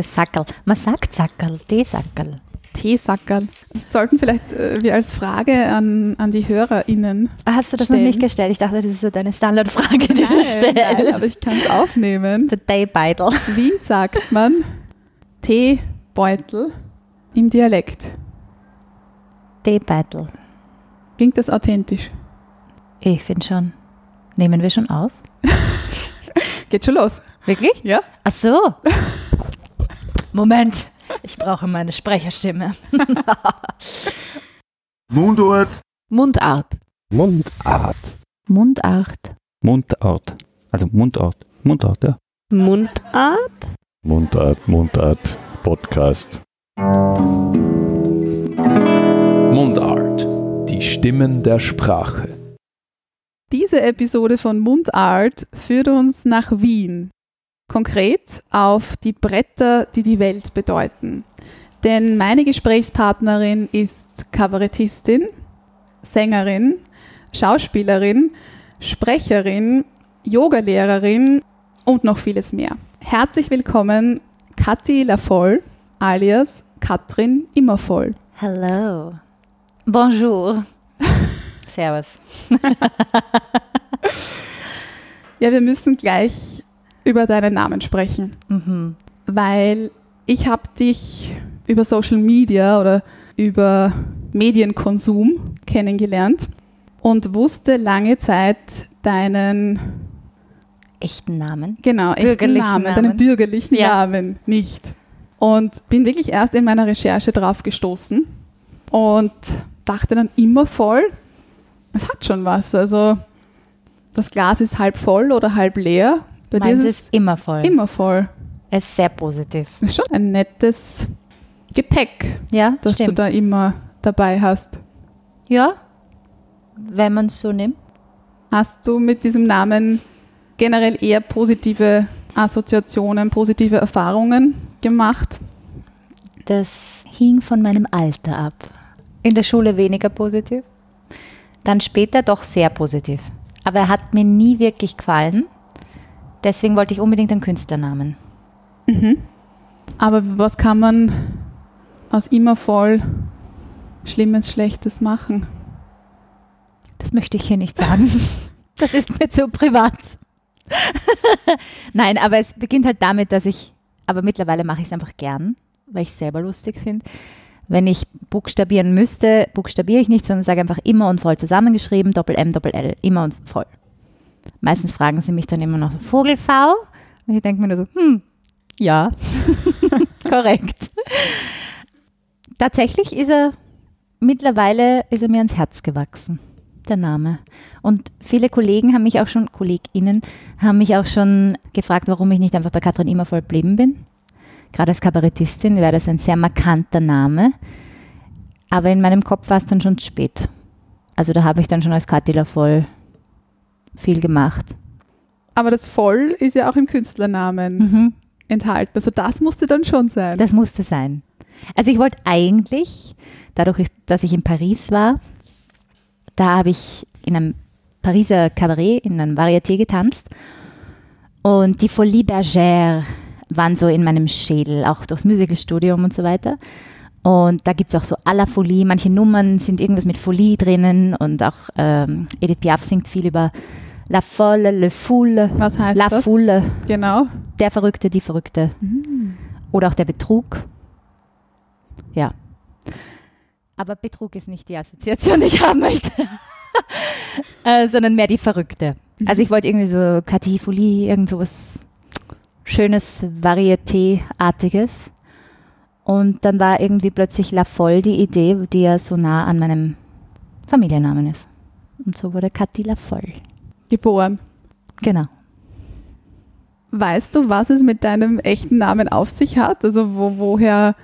Das Sackerl. Man sagt Sackerl, Teesackerl. Teesackerl. Das sollten vielleicht äh, wir als Frage an, an die HörerInnen. Ah, Hast du das stellen. noch nicht gestellt? Ich dachte, das ist so deine Standardfrage, die du stellst. nein, aber ich kann es aufnehmen. Der Teebeutel. Wie sagt man Teebeutel im Dialekt? Teebeutel. Klingt das authentisch? Ich finde schon. Nehmen wir schon auf? Geht schon los. Wirklich? Ja? Ach so. Moment. Ich brauche meine Sprecherstimme. Mundart. Mundart. Mundart. Mundart. Mundart. Also Mundart. Mundart, ja. Mundart? Mundart, Mundart, Podcast. Mundart. Die Stimmen der Sprache. Diese Episode von Mundart führt uns nach Wien. Konkret auf die Bretter, die die Welt bedeuten. Denn meine Gesprächspartnerin ist Kabarettistin, Sängerin, Schauspielerin, Sprecherin, Yogalehrerin und noch vieles mehr. Herzlich willkommen, Kathi Lafoll, alias Katrin Immervoll. Hello. Bonjour. Servus. Ja, wir müssen gleich über deinen Namen sprechen, Mhm. weil ich habe dich über Social Media oder über Medienkonsum kennengelernt und wusste lange Zeit deinen Echten Namen. genau echten Bürgerlichen Namen, Namen. deinen bürgerlichen Ja. Namen nicht. Und bin wirklich erst in meiner Recherche drauf gestoßen und dachte dann immer voll, es hat schon was. Also das Glas ist halb voll oder halb leer. Bei dir ist es ist immer voll. immer voll. Es ist sehr positiv. Das ist schon ein nettes Gepäck, Ja, das du da immer dabei hast. Ja, wenn man es so nimmt. Hast du mit diesem Namen generell eher positive Assoziationen, positive Erfahrungen gemacht? Das hing von meinem Alter ab. In der Schule weniger positiv, dann später doch sehr positiv. Aber er hat mir nie wirklich gefallen. Deswegen wollte ich unbedingt einen Künstlernamen. Aber was kann man aus immer voll Schlimmes, Schlechtes machen? Das möchte ich hier nicht sagen. Das ist mir zu privat. Nein, aber es beginnt halt damit, dass ich, aber mittlerweile mache ich es einfach gern, weil ich es selber lustig finde. Wenn ich buchstabieren müsste, buchstabiere ich nicht, sondern sage einfach immer und voll zusammengeschrieben, Doppel M, Doppel L, immer und voll. Meistens fragen sie mich dann immer noch so, Vogel V? Und ich denke mir nur so, hm, ja, korrekt. Tatsächlich ist er, mittlerweile ist er mir ans Herz gewachsen der Name. Und viele Kollegen haben mich auch schon, KollegInnen, haben mich auch schon gefragt, warum ich nicht einfach bei Katrin Immervoll geblieben bin. Gerade als Kabarettistin wäre das ein sehr markanter Name. Aber in meinem Kopf war es dann schon spät. Also da habe ich dann schon als Kathi voll viel gemacht. Aber das Voll ist ja auch im Künstlernamen Mhm. enthalten. Also das musste dann schon sein. Das musste sein. Also ich wollte eigentlich, dadurch, dass ich in Paris war, da habe ich in einem Pariser Kabarett, in einem Varieté getanzt. Und die Folie Bergère waren so in meinem Schädel, auch durchs Musicalstudium und so weiter. Und da gibt es auch so à la Folie. Manche Nummern sind irgendwas mit Folie drinnen und auch ähm, Edith Piaf singt viel über La Folle, Le Foule, Was heißt La das? Foule, Genau. der Verrückte, die Verrückte. Oder auch der Betrug. Ja. Aber Betrug ist nicht die Assoziation, die ich haben möchte. äh, sondern mehr die Verrückte. Also ich wollte irgendwie so Kathi Folie, irgend sowas schönes Varieté-artiges. Und dann war irgendwie plötzlich La Folle die Idee, die ja so nah an meinem Familiennamen ist. Und so wurde Kathi La Folle. Geboren. Genau. Weißt du, was es mit deinem echten Namen auf sich hat? Also wo, woher,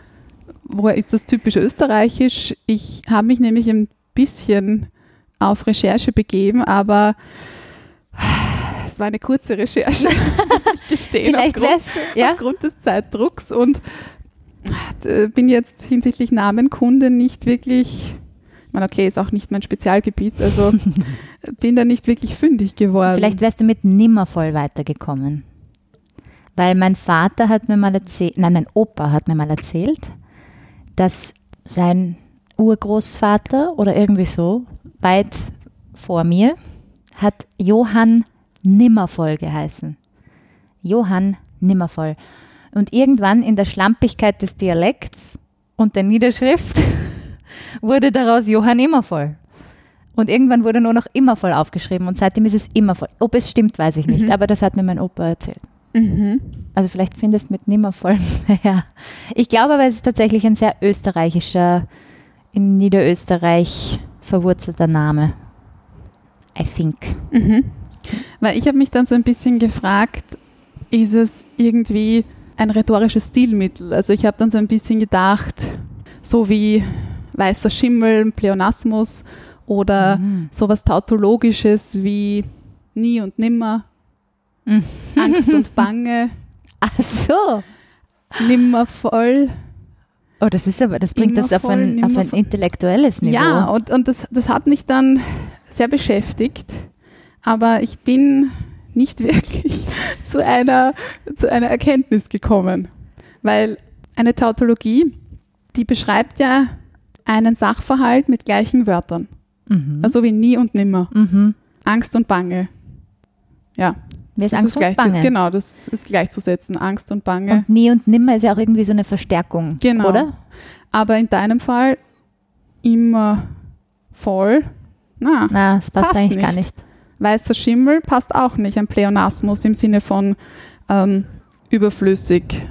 woher ist das typisch österreichisch? Ich habe mich nämlich ein bisschen auf Recherche begeben, aber es war eine kurze Recherche, muss ich gestehen, Vielleicht aufgrund, ja? aufgrund des Zeitdrucks und bin jetzt hinsichtlich Namenkunde nicht wirklich, ich meine, okay, ist auch nicht mein Spezialgebiet, also bin da nicht wirklich fündig geworden. Vielleicht wärst du mit Nimmervoll weitergekommen. Weil mein Vater hat mir mal erzählt, nein, mein Opa hat mir mal erzählt, dass sein Urgroßvater oder irgendwie so, weit vor mir, hat Johann Nimmervoll geheißen. Johann Nimmervoll. Und irgendwann in der Schlampigkeit des Dialekts und der Niederschrift wurde daraus Johann Immervoll. Und irgendwann wurde nur noch Immervoll aufgeschrieben und seitdem ist es Immervoll. Ob es stimmt, weiß ich nicht, Mhm. aber das hat mir mein Opa erzählt. Mhm. Also vielleicht findest du mit Nimmervoll mehr. Ich glaube aber, es ist tatsächlich ein sehr österreichischer, in Niederösterreich verwurzelter Name. I think. Mhm. Weil ich habe mich dann so ein bisschen gefragt, ist es irgendwie ein rhetorisches Stilmittel? Also ich habe dann so ein bisschen gedacht, so wie weißer Schimmel, Pleonasmus oder Mhm. sowas tautologisches wie nie und nimmer, Mhm. Angst und Bange, Ach so. nimmer voll. Oh, das ist aber, das bringt das auf Nimmervoll, ein, auf ein intellektuelles Niveau. Ja, und, und das, das hat mich dann sehr beschäftigt, aber ich bin nicht wirklich zu einer, zu einer Erkenntnis gekommen, weil eine Tautologie, die beschreibt ja einen Sachverhalt mit gleichen Wörtern, Mhm. also wie nie und nimmer, mhm. Angst und Bange. Ja, Mir ist das Angst ist gleich, und Bange. genau, das ist gleichzusetzen, Angst und Bange. Und nie und nimmer ist ja auch irgendwie so eine Verstärkung, Genau. oder? Aber in deinem Fall immer voll. Na, Na, das passt, passt eigentlich gar nicht. Weißer Schimmel passt auch nicht. Ein Pleonasmus im Sinne von ähm, überflüssig,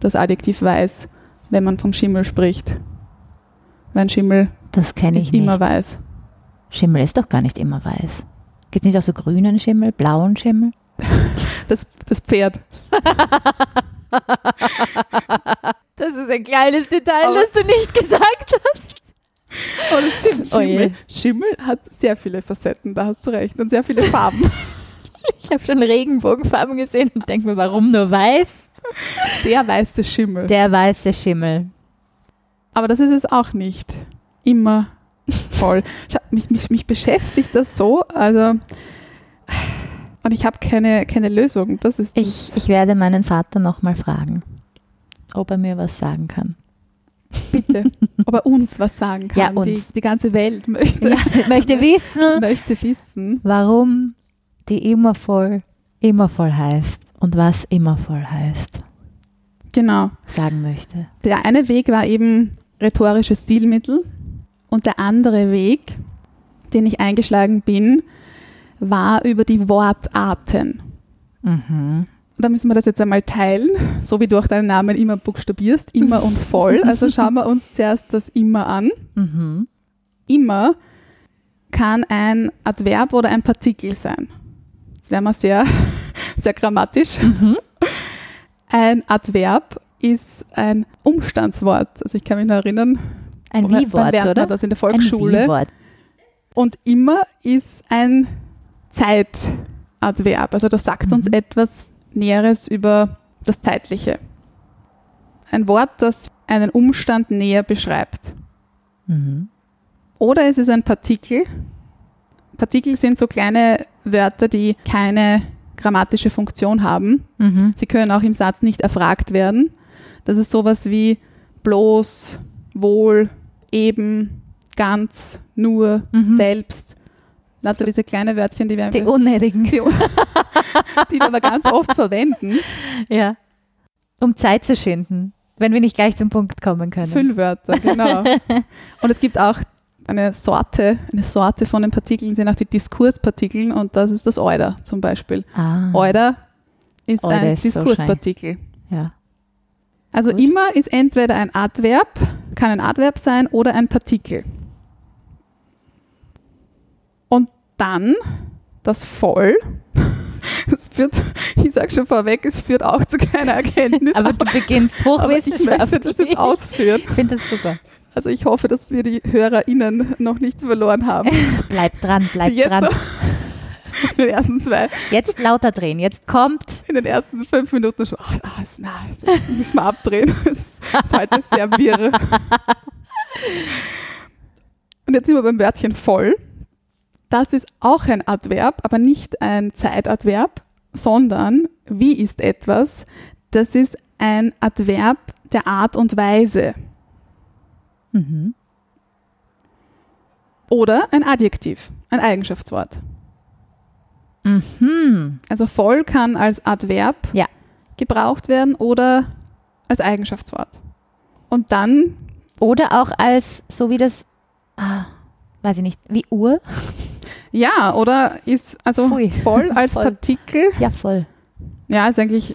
das Adjektiv weiß, wenn man vom Schimmel spricht. Weil Schimmel Das kenne ich ist nicht. immer weiß. Schimmel ist doch gar nicht immer weiß. Gibt es nicht auch so grünen Schimmel, blauen Schimmel? Das, das Pferd. Das ist ein kleines Detail, Aber- das du nicht gesagt hast. Oh, das stimmt. Oh. Schimmel. Schimmel hat sehr viele Facetten, da hast du recht. Und sehr viele Farben. Ich habe schon Regenbogenfarben gesehen und denke mir, warum nur weiß? Der weiße Schimmel. Der weiße Schimmel. Aber das ist es auch nicht. Immer voll. Mich, mich, mich beschäftigt das so. Also, und ich habe keine, keine Lösung. Das ist Ich, das. ich werde meinen Vater nochmal fragen, ob er mir was sagen kann. Bitte. Ob er uns was sagen kann. Ja, uns. Die, die ganze Welt möchte, Ja, möchte wissen, möchte wissen. warum die immer voll, immer voll heißt und was immer voll heißt, Genau. sagen möchte. Der eine Weg war eben rhetorische Stilmittel und der andere Weg, den ich eingeschlagen bin, war über die Wortarten. Mhm. Da müssen wir das jetzt einmal teilen, so wie du auch deinen Namen immer buchstabierst, immer und voll. Also schauen wir uns zuerst das immer an. Mhm. Immer kann ein Adverb oder ein Partikel sein. Jetzt wären wir sehr, sehr grammatisch. Mhm. Ein Adverb ist ein Umstandswort. Also ich kann mich noch erinnern, Ein Wie-Wort, oder? man das in der Ein Volksschule. Wie-Wort. Und immer ist ein Zeitadverb. Also das sagt uns Mhm. etwas Näheres über das Zeitliche. Ein Wort, das einen Umstand näher beschreibt. Mhm. Oder es ist ein Partikel. Partikel sind so kleine Wörter, die keine grammatische Funktion haben. Mhm. Sie können auch im Satz nicht erfragt werden. Das ist sowas wie bloß, wohl, eben, ganz, nur, Mhm. selbst. Lauter diese kleine Wörtchen, die wir, Die unnötigen. die, die wir aber ganz oft verwenden. Ja. Um Zeit zu schinden, wenn wir nicht gleich zum Punkt kommen können. Füllwörter, genau. Und es gibt auch eine Sorte, eine Sorte von den Partikeln sind auch die Diskurspartikeln und das ist das Euder zum Beispiel. Ah, Euder ist Euder ein ist so Diskurspartikel. ja. Also Gut. immer ist entweder ein Adverb, kann ein Adverb sein oder ein Partikel. Und dann das Voll. Es führt, ich sage schon vorweg, es führt auch zu keiner Erkenntnis. Aber du beginnst aber ich möchte das hochwissenschaftlich. jetzt ausführen. Ich finde das super. Also ich hoffe, dass wir die HörerInnen noch nicht verloren haben. Bleib dran, bleib die jetzt dran. so in den ersten zwei, Jetzt lauter drehen. Jetzt kommt. in den ersten fünf Minuten schon, ach, ist- na, das müssen wir abdrehen. Es ist heute sehr wirr. Und jetzt sind wir beim Wörtchen voll. Das ist auch ein Adverb, aber nicht ein Zeitadverb, sondern wie ist etwas, das ist ein Adverb der Art und Weise Mhm. oder ein Adjektiv, ein Eigenschaftswort. Mhm. Also voll kann als Adverb Ja. gebraucht werden oder als Eigenschaftswort. Und dann, Oder auch als, so wie das, ah, weiß ich nicht, wie Uhr? Ja, oder ist also Pfui. voll als Voll. Partikel, Ja, voll. ja, ist eigentlich,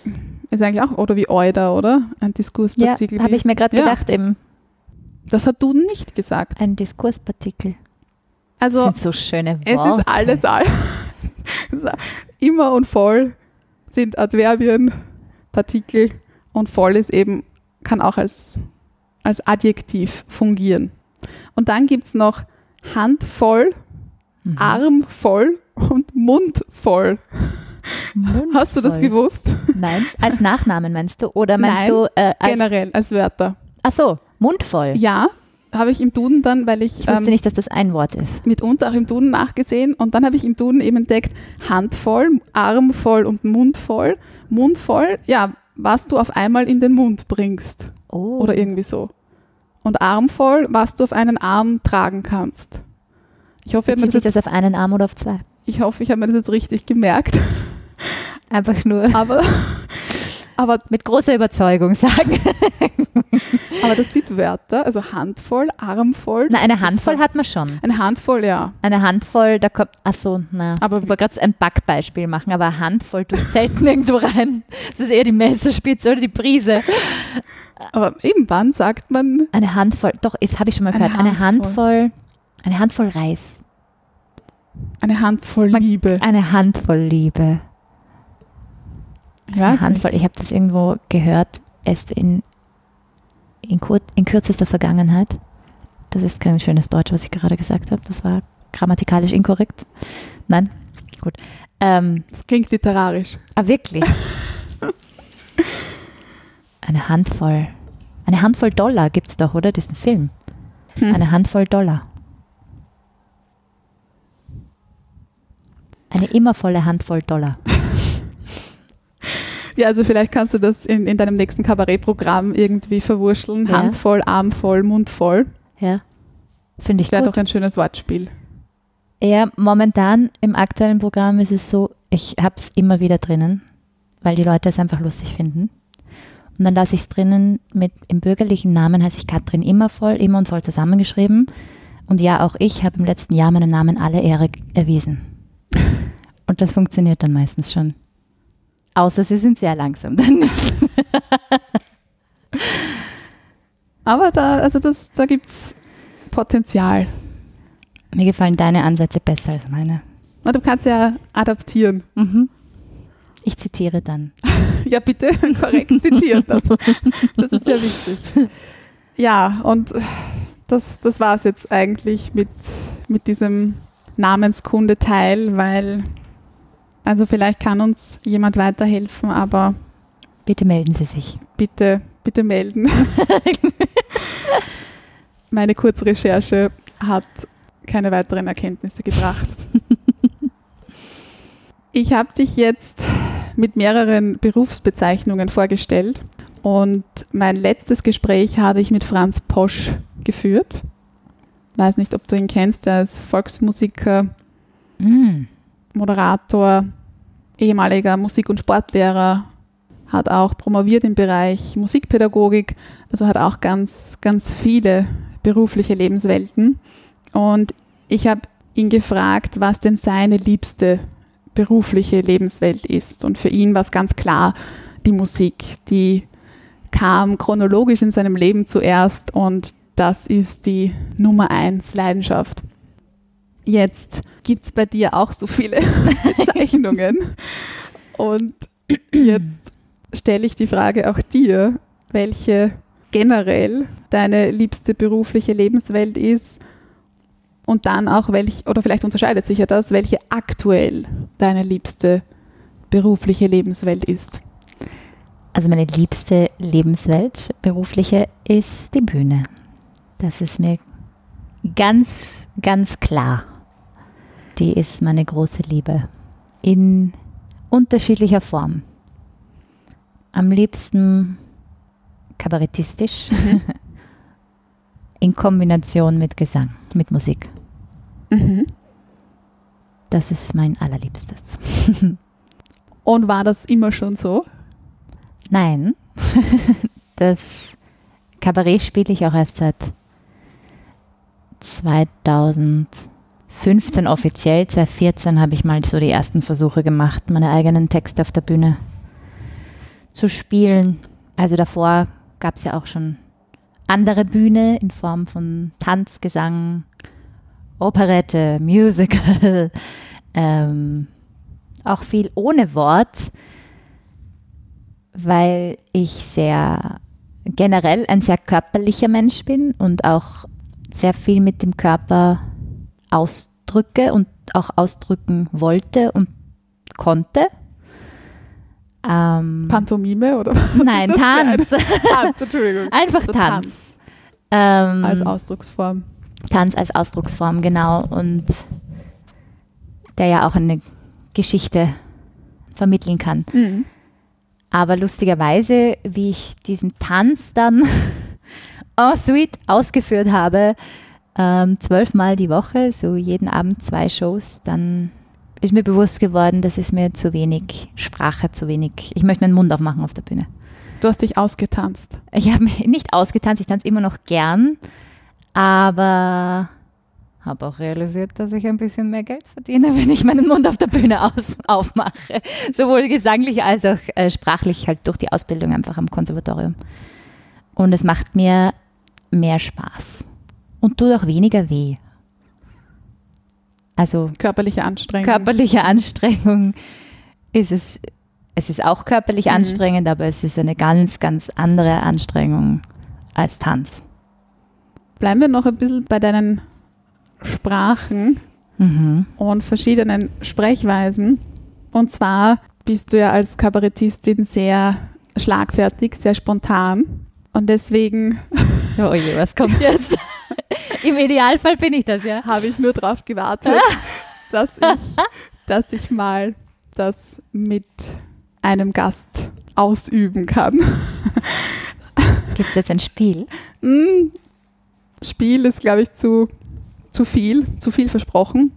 ist eigentlich auch, oder wie Euder, oder? Ein Ja, Diskurspartikel. habe wie ich mir gerade ja, gedacht, eben Das hat du nicht gesagt. ein Diskurspartikel. Also, das sind so schöne Es Worte. ist alles, alles. Immer und voll sind Adverbien, Partikel und voll ist eben, kann auch als, als Adjektiv fungieren. Und dann gibt es noch handvoll, Mhm. armvoll und mundvoll. Hast du das gewusst? Nein, als Nachnamen meinst du? Oder meinst Nein, du äh, als, Generell als Wörter. Ach so, mundvoll. Ja, habe ich im Duden dann, weil ich, Ich wusste ähm, nicht, dass das ein Wort ist. mitunter auch im Duden nachgesehen und dann habe ich im Duden eben entdeckt, handvoll, armvoll und mundvoll. Mundvoll, ja, was du auf einmal in den Mund bringst Oh. oder irgendwie so. Und armvoll, was du auf einen Arm tragen kannst. Ich hoffe, ich habe mir, Bezieht das sich jetzt- das auf einen Arm oder auf zwei? ich hoffe, ich habe mir das jetzt richtig gemerkt. Einfach nur Aber, aber, mit großer Überzeugung sagen. aber das sind Wörter, also handvoll, armvoll. Na, eine Handvoll hat man schon. Eine Handvoll, ja. Eine Handvoll, da kommt, ach so, na, Aber- ich wollte gerade ein Backbeispiel machen, aber eine Handvoll tust selten irgendwo rein. Das ist eher die Messerspitze oder die Prise. Aber eben, wann sagt man Eine Handvoll, doch, das habe ich schon mal Eine gehört. Eine Handvoll, eine Handvoll Reis. eine Handvoll Liebe? Eine Handvoll Liebe. Ich Eine nicht. Handvoll, ich habe das irgendwo gehört, erst in, in, kur in kürzester Vergangenheit. Das ist kein schönes Deutsch, was ich gerade gesagt habe. Das war grammatikalisch inkorrekt. Nein, gut. Ähm, Das klingt literarisch. ah, wirklich? Eine Handvoll. Eine Handvoll Dollar gibt es doch, oder? Diesen Film. Hm. Eine Handvoll Dollar. Eine immer volle Handvoll Dollar. Ja, also vielleicht kannst du das in, in deinem nächsten Kabarettprogramm irgendwie verwurschteln. Ja. Handvoll, armvoll, mundvoll. Ja. Finde ich Das wäre doch ein schönes Wortspiel. Ja, momentan im aktuellen Programm ist es so, ich habe es immer wieder drinnen, weil die Leute es einfach lustig finden. Und dann lasse ich es drinnen mit im bürgerlichen Namen heiße ich Katrin Immervoll, immer und voll zusammengeschrieben. Und ja, auch ich habe im letzten Jahr meinem Namen alle Ehre erwiesen. Und das funktioniert dann meistens schon. Außer sie sind sehr langsam, dann nicht. Aber da, also das, da gibt es Potenzial. Mir gefallen deine Ansätze besser als meine. Na, du kannst ja adaptieren. Mhm. Ich zitiere dann. Ja, bitte korrekt zitieren. Das, das ist sehr wichtig. Ja, und das, das war es jetzt eigentlich mit, mit diesem Namenskundeteil, weil, also vielleicht kann uns jemand weiterhelfen, aber Bitte melden Sie sich. bitte, bitte melden. Meine Kurzrecherche hat keine weiteren Erkenntnisse gebracht. Ich habe dich jetzt mit mehreren Berufsbezeichnungen vorgestellt und mein letztes Gespräch habe ich mit Franz Posch geführt. Weiß nicht, ob du ihn kennst, er ist Volksmusiker, Mm. Moderator, ehemaliger Musik- und Sportlehrer, hat auch promoviert im Bereich Musikpädagogik, also hat auch ganz, ganz viele berufliche Lebenswelten. Und ich habe ihn gefragt, was denn seine liebste berufliche Lebenswelt ist. Und für ihn war es ganz klar die Musik, die kam chronologisch in seinem Leben zuerst und das ist die Nummer eins Leidenschaft. Jetzt gibt es bei dir auch so viele Bezeichnungen. Und jetzt stelle ich die Frage auch dir, welche generell deine liebste berufliche Lebenswelt ist und dann auch welch, oder vielleicht unterscheidet sich ja das, welche aktuell deine liebste berufliche Lebenswelt ist. Also meine liebste Lebenswelt, berufliche, ist die Bühne. Das ist mir ganz, ganz klar. Die ist meine große Liebe. In unterschiedlicher Form. Am liebsten kabarettistisch in Kombination mit Gesang, mit Musik. Mhm. Das ist mein allerliebstes. Und war das immer schon so? Nein, das Kabarett spiele ich auch erst seit 2015 offiziell. 2014 habe ich mal so die ersten Versuche gemacht, meine eigenen Texte auf der Bühne zu spielen. Also davor gab es ja auch schon andere Bühne in Form von Tanz, Gesang, Operette, Musical, ähm, auch viel ohne Wort, weil ich sehr generell ein sehr körperlicher Mensch bin und auch sehr viel mit dem Körper ausdrücke und auch ausdrücken wollte und konnte. Ähm, Pantomime oder? nein, für eine- Tanz. Tanz, Entschuldigung. Einfach So Tanz. Ähm, Als Ausdrucksform. Tanz als Ausdrucksform, genau. Und der ja auch eine Geschichte vermitteln kann. Mhm. Aber lustigerweise, wie ich diesen Tanz dann en suite ausgeführt habe, ähm, zwölfmal die Woche, so jeden Abend zwei Shows, dann ist mir bewusst geworden, das ist mir zu wenig Sprache, zu wenig. Ich möchte meinen Mund aufmachen auf der Bühne. Du hast dich ausgetanzt. Ich habe mich nicht ausgetanzt, ich tanze immer noch gern, aber habe auch realisiert, dass ich ein bisschen mehr Geld verdiene, wenn ich meinen Mund auf der Bühne aus, aufmache. Sowohl gesanglich als auch äh, sprachlich, halt durch die Ausbildung einfach am Konservatorium. Und es macht mir mehr Spaß und tut auch weniger weh. Also Körperliche Anstrengung. körperliche Anstrengung ist es, es ist auch körperlich Mhm. anstrengend, aber es ist eine ganz, ganz andere Anstrengung als Tanz. Bleiben wir noch ein bisschen bei deinen Sprachen Mhm. und verschiedenen Sprechweisen. Und zwar bist du ja als Kabarettistin sehr schlagfertig, sehr spontan. Und deswegen Oh je, was kommt jetzt? Im Idealfall bin ich das, ja. habe ich nur darauf gewartet, dass ich, dass ich mal das mit einem Gast ausüben kann. Gibt es jetzt ein Spiel? Mm, Spiel ist, glaube ich, zu, zu viel, zu viel versprochen.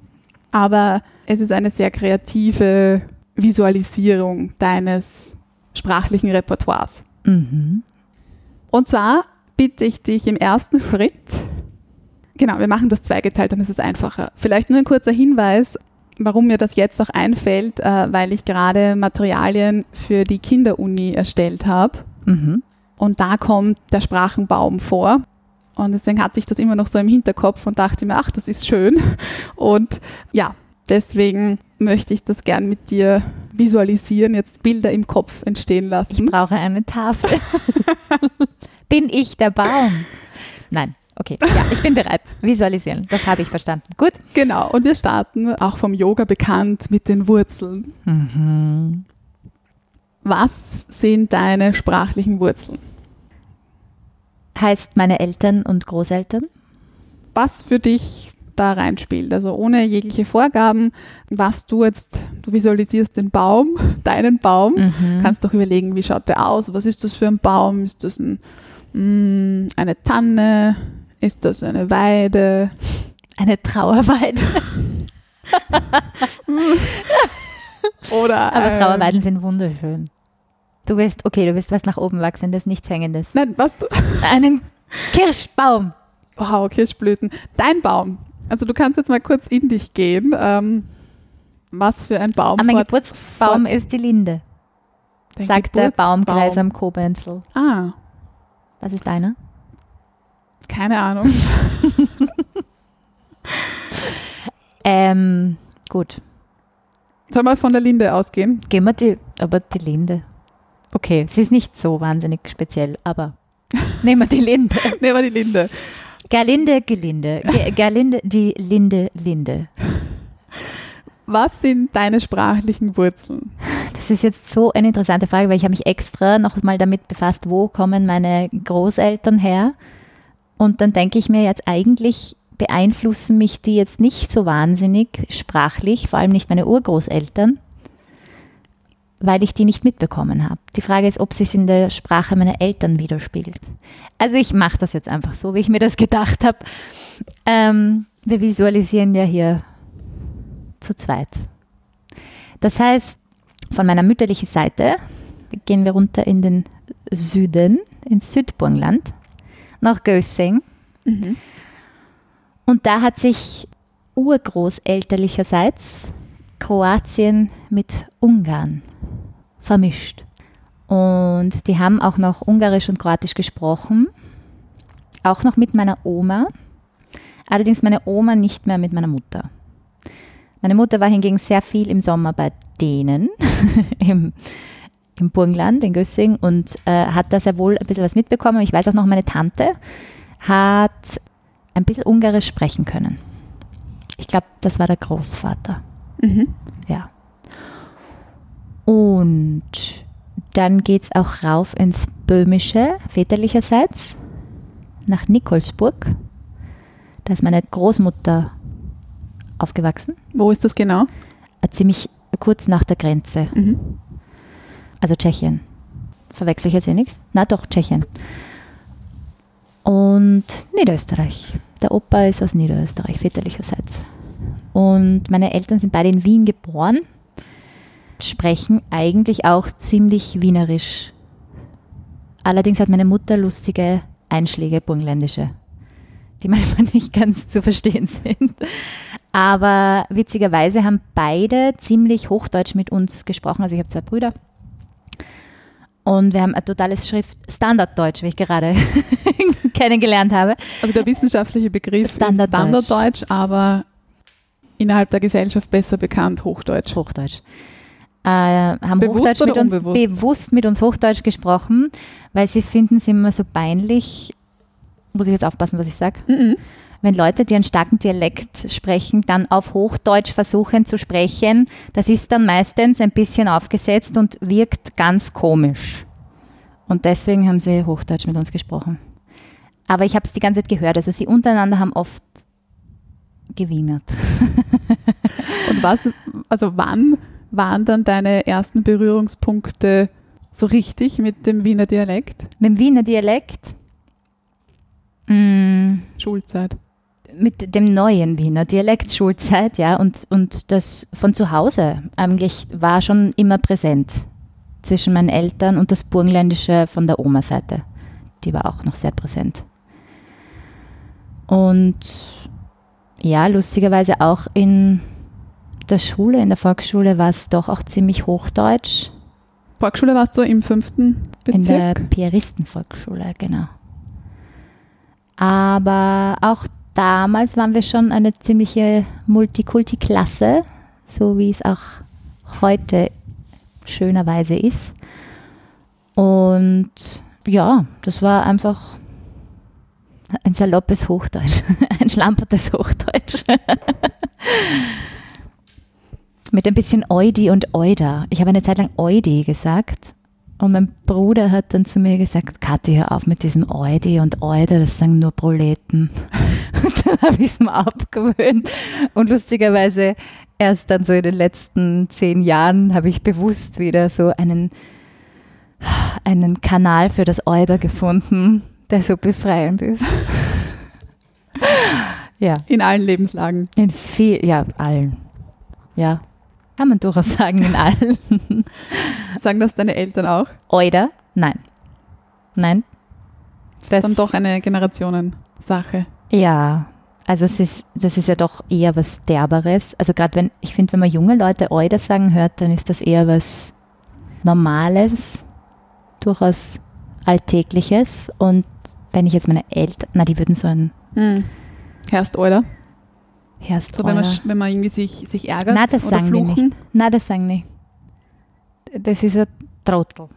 Aber es ist eine sehr kreative Visualisierung deines sprachlichen Repertoires. Mhm. Und zwar bitte ich dich im ersten Schritt, genau, wir machen das zweigeteilt, dann ist es einfacher. Vielleicht nur ein kurzer Hinweis, warum mir das jetzt auch einfällt, äh, weil ich gerade Materialien für die Kinderuni erstellt habe. Mhm. Und da kommt der Sprachenbaum vor. Und deswegen hatte ich das immer noch so im Hinterkopf und dachte mir, ach, das ist schön. Und ja, deswegen möchte ich das gern mit dir visualisieren, jetzt Bilder im Kopf entstehen Ich lassen. brauche eine Tafel. bin ich der Baum? Nein. Okay, ja, ich bin bereit. Visualisieren, das habe ich verstanden. Gut. Genau, und wir starten, auch vom Yoga bekannt, mit den Wurzeln. Mhm. Was sind deine sprachlichen Wurzeln? Heißt meine Eltern und Großeltern? Was für dich da reinspielt? Also ohne jegliche Vorgaben, was du jetzt, du visualisierst den Baum, deinen Baum, Mhm. kannst doch überlegen, wie schaut der aus? Was ist das für ein Baum? Ist das ein, eine Tanne? Ist das eine Weide? Eine Trauerweide. Oder Aber ähm, Trauerweiden sind wunderschön. Du willst, okay, du willst was nach oben wachsendes, nichts hängendes. Nein, was du. Einen Kirschbaum. Wow, Kirschblüten. Dein Baum. Also du kannst jetzt mal kurz in dich gehen. Ähm, was für ein Baum? Aber mein Geburtsbaum ist die Linde, sagt der. Baumkreis am Kobenzl. Ah, Was ist deiner? keine Ahnung. Ähm, gut. Soll mal von der Linde ausgehen? Gehen wir die, aber die Linde. Okay, sie ist nicht so wahnsinnig speziell, aber nehmen wir die Linde. Nehmen wir die Linde. Gerlinde, Gelinde. Ge Gerlinde, die Linde, Linde. Was sind deine sprachlichen Wurzeln? Das ist jetzt so eine interessante Frage, weil ich habe mich extra noch mal damit befasst, wo kommen meine Großeltern her? Und dann denke ich mir jetzt eigentlich beeinflussen mich die jetzt nicht so wahnsinnig sprachlich, vor allem nicht meine Urgroßeltern. weil ich die nicht mitbekommen habe. Die Frage ist, ob sich in der Sprache meiner Eltern widerspiegelt. Also ich mache das jetzt einfach so, wie ich mir das gedacht habe. Ähm, wir visualisieren ja hier zu zweit. Das heißt, von meiner mütterlichen Seite gehen wir runter in den Süden, ins Südburgenland, nach Gössing. Mhm. Und da hat sich urgroßelterlicherseits Kroatien mit Ungarn vermischt. Und die haben auch noch Ungarisch und Kroatisch gesprochen, auch noch mit meiner Oma. Allerdings meine Oma nicht mehr mit meiner Mutter. Meine Mutter war hingegen sehr viel im Sommer bei denen im, im Burgenland in Gössing und äh, hat da sehr wohl ein bisschen was mitbekommen. Ich weiß auch noch, meine Tante hat ein bisschen Ungarisch sprechen können. Ich glaube, das war der Großvater. Mhm. Ja. Und dann geht es auch rauf ins Böhmische, väterlicherseits, nach Nikolsburg. Da ist meine Großmutter aufgewachsen, Wo ist das genau? äh, ziemlich kurz nach der Grenze, Mhm. also Tschechien. Verwechsel ich jetzt hier nichts? Na doch, Tschechien. Und Niederösterreich. Der Opa ist aus Niederösterreich, väterlicherseits. Und meine Eltern sind beide in Wien geboren, sprechen eigentlich auch ziemlich wienerisch. Allerdings hat meine Mutter lustige Einschläge, burgenländische, die manchmal nicht ganz zu verstehen sind. Aber witzigerweise haben beide ziemlich Hochdeutsch mit uns gesprochen. Also ich habe zwei Brüder. Und wir haben ein totales Schrift Standarddeutsch, wie ich gerade kennengelernt habe. Also der wissenschaftliche Begriff Standarddeutsch. ist Standarddeutsch, aber innerhalb der Gesellschaft besser bekannt Hochdeutsch. Hochdeutsch. Äh, haben Bewusst Hochdeutsch oder mit uns unbewusst? bewusst mit uns Hochdeutsch gesprochen, weil sie finden es immer so peinlich. Muss ich jetzt aufpassen, was ich sage? Mhm. Wenn Leute, die einen starken Dialekt sprechen, dann auf Hochdeutsch versuchen zu sprechen, das ist dann meistens ein bisschen aufgesetzt und wirkt ganz komisch. Und deswegen haben sie Hochdeutsch mit uns gesprochen. Aber ich habe es die ganze Zeit gehört. Also sie untereinander haben oft gewienert. Und was, also wann waren dann deine ersten Berührungspunkte so richtig mit dem Wiener Dialekt? Mit dem Wiener Dialekt, mm, Schulzeit. mit dem neuen Wiener Dialekt, Schulzeit, ja, und, und das von zu Hause eigentlich war schon immer präsent zwischen meinen Eltern und das Burgenländische von der Oma-Seite. Die war auch noch sehr präsent. Und ja, lustigerweise auch in der Schule, in der Volksschule war es doch auch ziemlich Hochdeutsch. Volksschule warst du im fünften In der Bezirk? Piaristenvolksschule, genau. Aber auch damals waren wir schon eine ziemliche Multikulti-Klasse, so wie es auch heute schönerweise ist. Und ja, das war einfach ein saloppes Hochdeutsch, ein schlampertes Hochdeutsch. Mit ein bisschen Eudi und Euda. Ich habe eine Zeit lang Eudi gesagt. Und mein Bruder hat dann zu mir gesagt, Kathi, hör auf mit diesem Eudi und Euda, das sagen nur Proleten. Und dann habe ich es mir abgewöhnt. Und lustigerweise, erst dann so in den letzten zehn Jahren habe ich bewusst wieder so einen, einen Kanal für das Euda gefunden, der so befreiend ist. ja, In allen Lebenslagen. in viel, ja, allen. Ja, kann man durchaus sagen, in allen. Sagen das deine Eltern auch? Euda? Nein. Nein. Das, Dann doch eine Generationensache. Ja, also es ist, das ist ja doch eher was Derberes. Also gerade wenn, ich finde, wenn man junge Leute Euda sagen hört, dann ist das eher was Normales, durchaus Alltägliches. Und wenn ich jetzt meine Eltern, na, die würden so ein Hm. Herrst, oder? Herst So, wenn man, wenn man irgendwie sich, sich ärgert Na, das oder sagen die fluchen. nicht. Nein, das sagen nicht. Das ist ein Trottel.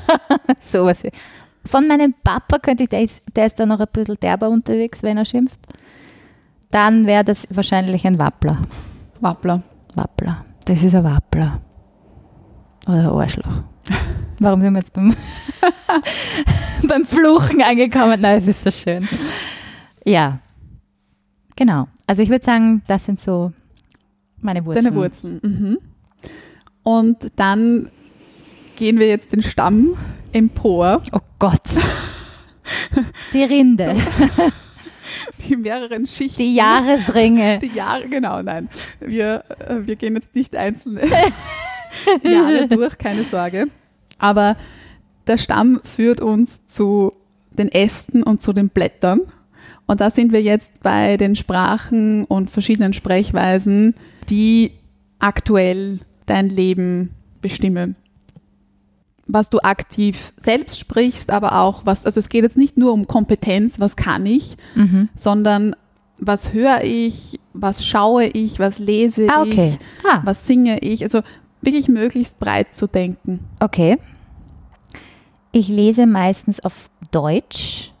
so was. Von meinem Papa könnte ich, der ist, der ist da noch ein bisschen derber unterwegs, wenn er schimpft. Dann wäre das wahrscheinlich ein Wappler. Wappler. Wappler. Das ist ein Wappler. Oder ein Arschloch. Warum sind wir jetzt beim, beim Fluchen angekommen? Nein, es ist so schön. Ja, genau. Also ich würde sagen, das sind so meine Wurzeln. Deine Wurzeln. Mhm. Und dann gehen wir jetzt den Stamm empor, Oh Gott. Die Rinde, die mehreren Schichten. die Jahresringe. Die Jahre, genau, nein. Wir, äh, wir gehen jetzt nicht einzelne Jahre durch, keine Sorge. Aber der Stamm führt uns zu den Ästen und zu den Blättern. Und da sind wir jetzt bei den Sprachen und verschiedenen Sprechweisen, die aktuell dein Leben bestimmen. Was du aktiv selbst sprichst, aber auch was, also es geht jetzt nicht nur um Kompetenz, was kann ich, Mhm. sondern was höre ich, was schaue ich, was lese Ah, okay. ich, Ah, was singe ich. Also wirklich möglichst breit zu denken. okay. Ich lese meistens auf Deutsch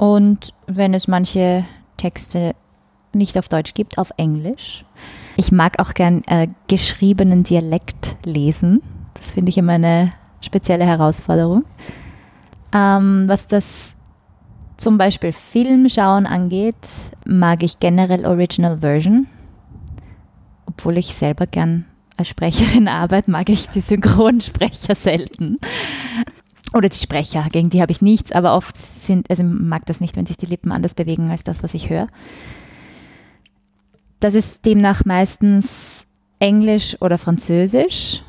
und wenn es manche Texte nicht auf Deutsch gibt, auf Englisch. Ich mag auch gern äh, geschriebenen Dialekt lesen. Das finde ich immer eine spezielle Herausforderung. Ähm, was das zum Beispiel Filmschauen angeht, mag ich generell Original Version. Obwohl ich selber gern als Sprecherin arbeite, mag ich die Synchronsprecher selten. Oder die Sprecher, gegen die habe ich nichts, aber oft sind, also ich mag das nicht, wenn sich die Lippen anders bewegen als das, was ich höre. Das ist demnach meistens Englisch oder Französisch.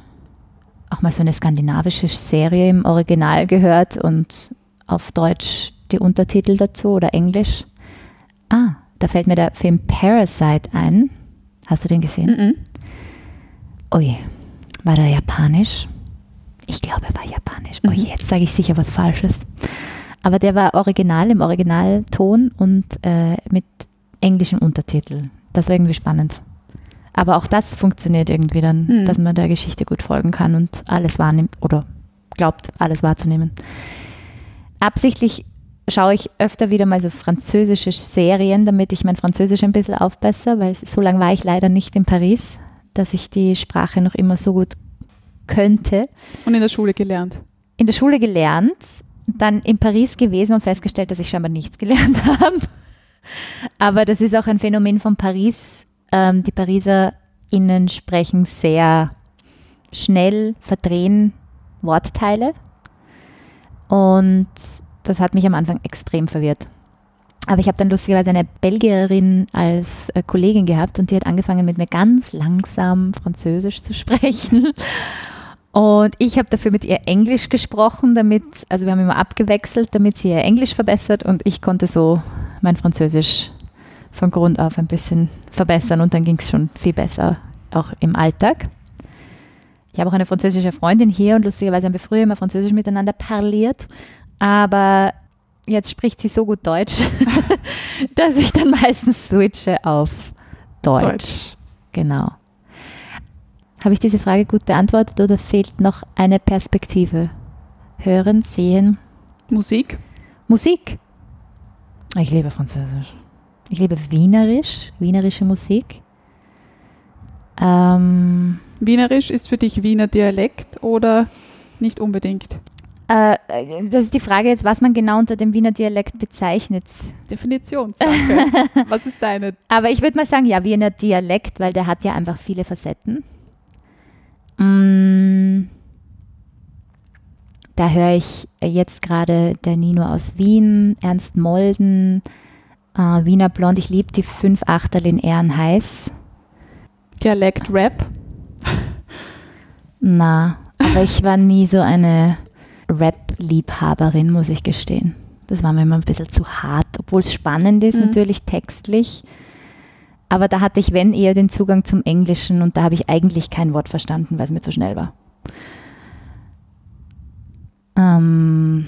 Auch mal so eine skandinavische Serie im Original gehört und auf Deutsch die Untertitel dazu oder Englisch. Ah, da fällt mir der Film Parasite ein. Hast du den gesehen? Mhm. Ui, war der japanisch? Ich glaube, er war japanisch. Oh je, jetzt sage ich sicher was Falsches. Aber der war original, im Originalton und äh, mit englischen Untertiteln. Das war irgendwie spannend. Aber auch das funktioniert irgendwie dann, Hm. dass man der Geschichte gut folgen kann und alles wahrnimmt oder glaubt, alles wahrzunehmen. Absichtlich schaue ich öfter wieder mal so französische Serien, damit ich mein Französisch ein bisschen aufbessere, weil so lange war ich leider nicht in Paris, dass ich die Sprache noch immer so gut könnte. Und in der Schule gelernt. In der Schule gelernt, dann in Paris gewesen und festgestellt, dass ich scheinbar nichts gelernt habe. Aber das ist auch ein Phänomen von Paris. Ähm, die PariserInnen sprechen sehr schnell, verdrehen Wortteile. Und das hat mich am Anfang extrem verwirrt. Aber ich habe dann lustigerweise eine Belgierin als äh, Kollegin gehabt und die hat angefangen mit mir ganz langsam Französisch zu sprechen. Und ich habe dafür mit ihr Englisch gesprochen, damit, also wir haben immer abgewechselt, damit sie ihr Englisch verbessert und ich konnte so mein Französisch von Grund auf ein bisschen verbessern und dann ging es schon viel besser, auch im Alltag. Ich habe auch eine französische Freundin hier und lustigerweise haben wir früher immer Französisch miteinander parliert, aber jetzt spricht sie so gut Deutsch, dass ich dann meistens switche auf Deutsch. Deutsch. Genau. Habe ich diese Frage gut beantwortet oder fehlt noch eine Perspektive? Hören, sehen, Musik. Musik. Ich liebe Französisch. Ich liebe Wienerisch, wienerische Musik. Ähm, Wienerisch ist für dich Wiener Dialekt oder nicht unbedingt? Äh, das ist die Frage jetzt, was man genau unter dem Wiener Dialekt bezeichnet. Definitionssache. Was ist deine? Aber ich würde mal sagen, ja, Wiener Dialekt, weil der hat ja einfach viele Facetten. Mm, da höre ich jetzt gerade der Nino aus Wien, Ernst Molden, äh, Wiener Blond. Ich liebe die fünf Achterl in Ehrenheiß. Dialekt-Rap. Na, aber ich war nie so eine Rap-Liebhaberin, muss ich gestehen. Das war mir immer ein bisschen zu hart, obwohl es spannend ist, Mhm. natürlich textlich. Aber da hatte ich, wenn eher, den Zugang zum Englischen und da habe ich eigentlich kein Wort verstanden, weil es mir zu schnell war. Ähm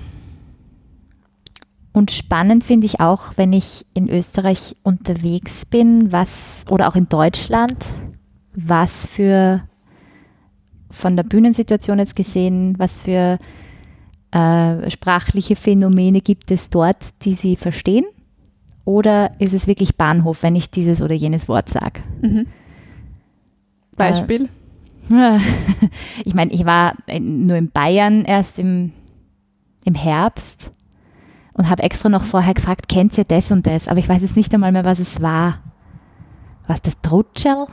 und spannend finde ich auch, wenn ich in Österreich unterwegs bin, was, oder auch in Deutschland, was für von der Bühnensituation jetzt gesehen, was für äh, sprachliche Phänomene gibt es dort, die Sie verstehen? Oder ist es wirklich Bahnhof, wenn ich dieses oder jenes Wort sage? Mhm. Beispiel. Ich meine, ich war nur in Bayern erst im, im Herbst und habe extra noch vorher gefragt, kennt ihr das und das? Aber ich weiß jetzt nicht einmal mehr, was es war. Was das Trutschel?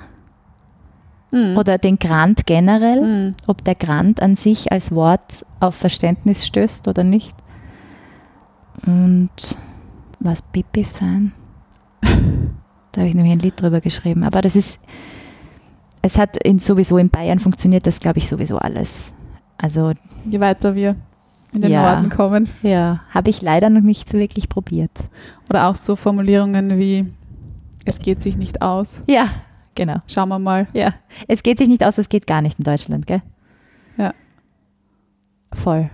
Mhm. oder den Grant generell, Mhm. ob der Grant an sich als Wort auf Verständnis stößt oder nicht. Und was Pipi-Fan? Da habe ich nämlich ein Lied drüber geschrieben. Aber das ist, es hat in, sowieso in Bayern funktioniert das, glaube ich, sowieso alles. Also Je weiter wir in den Ja. Norden kommen. ja, habe ich leider noch nicht so wirklich probiert. Oder auch so Formulierungen wie, es geht sich nicht aus. Ja, genau. Schauen wir mal. Ja, es geht sich nicht aus, es geht gar nicht in Deutschland, gell? Ja. Voll.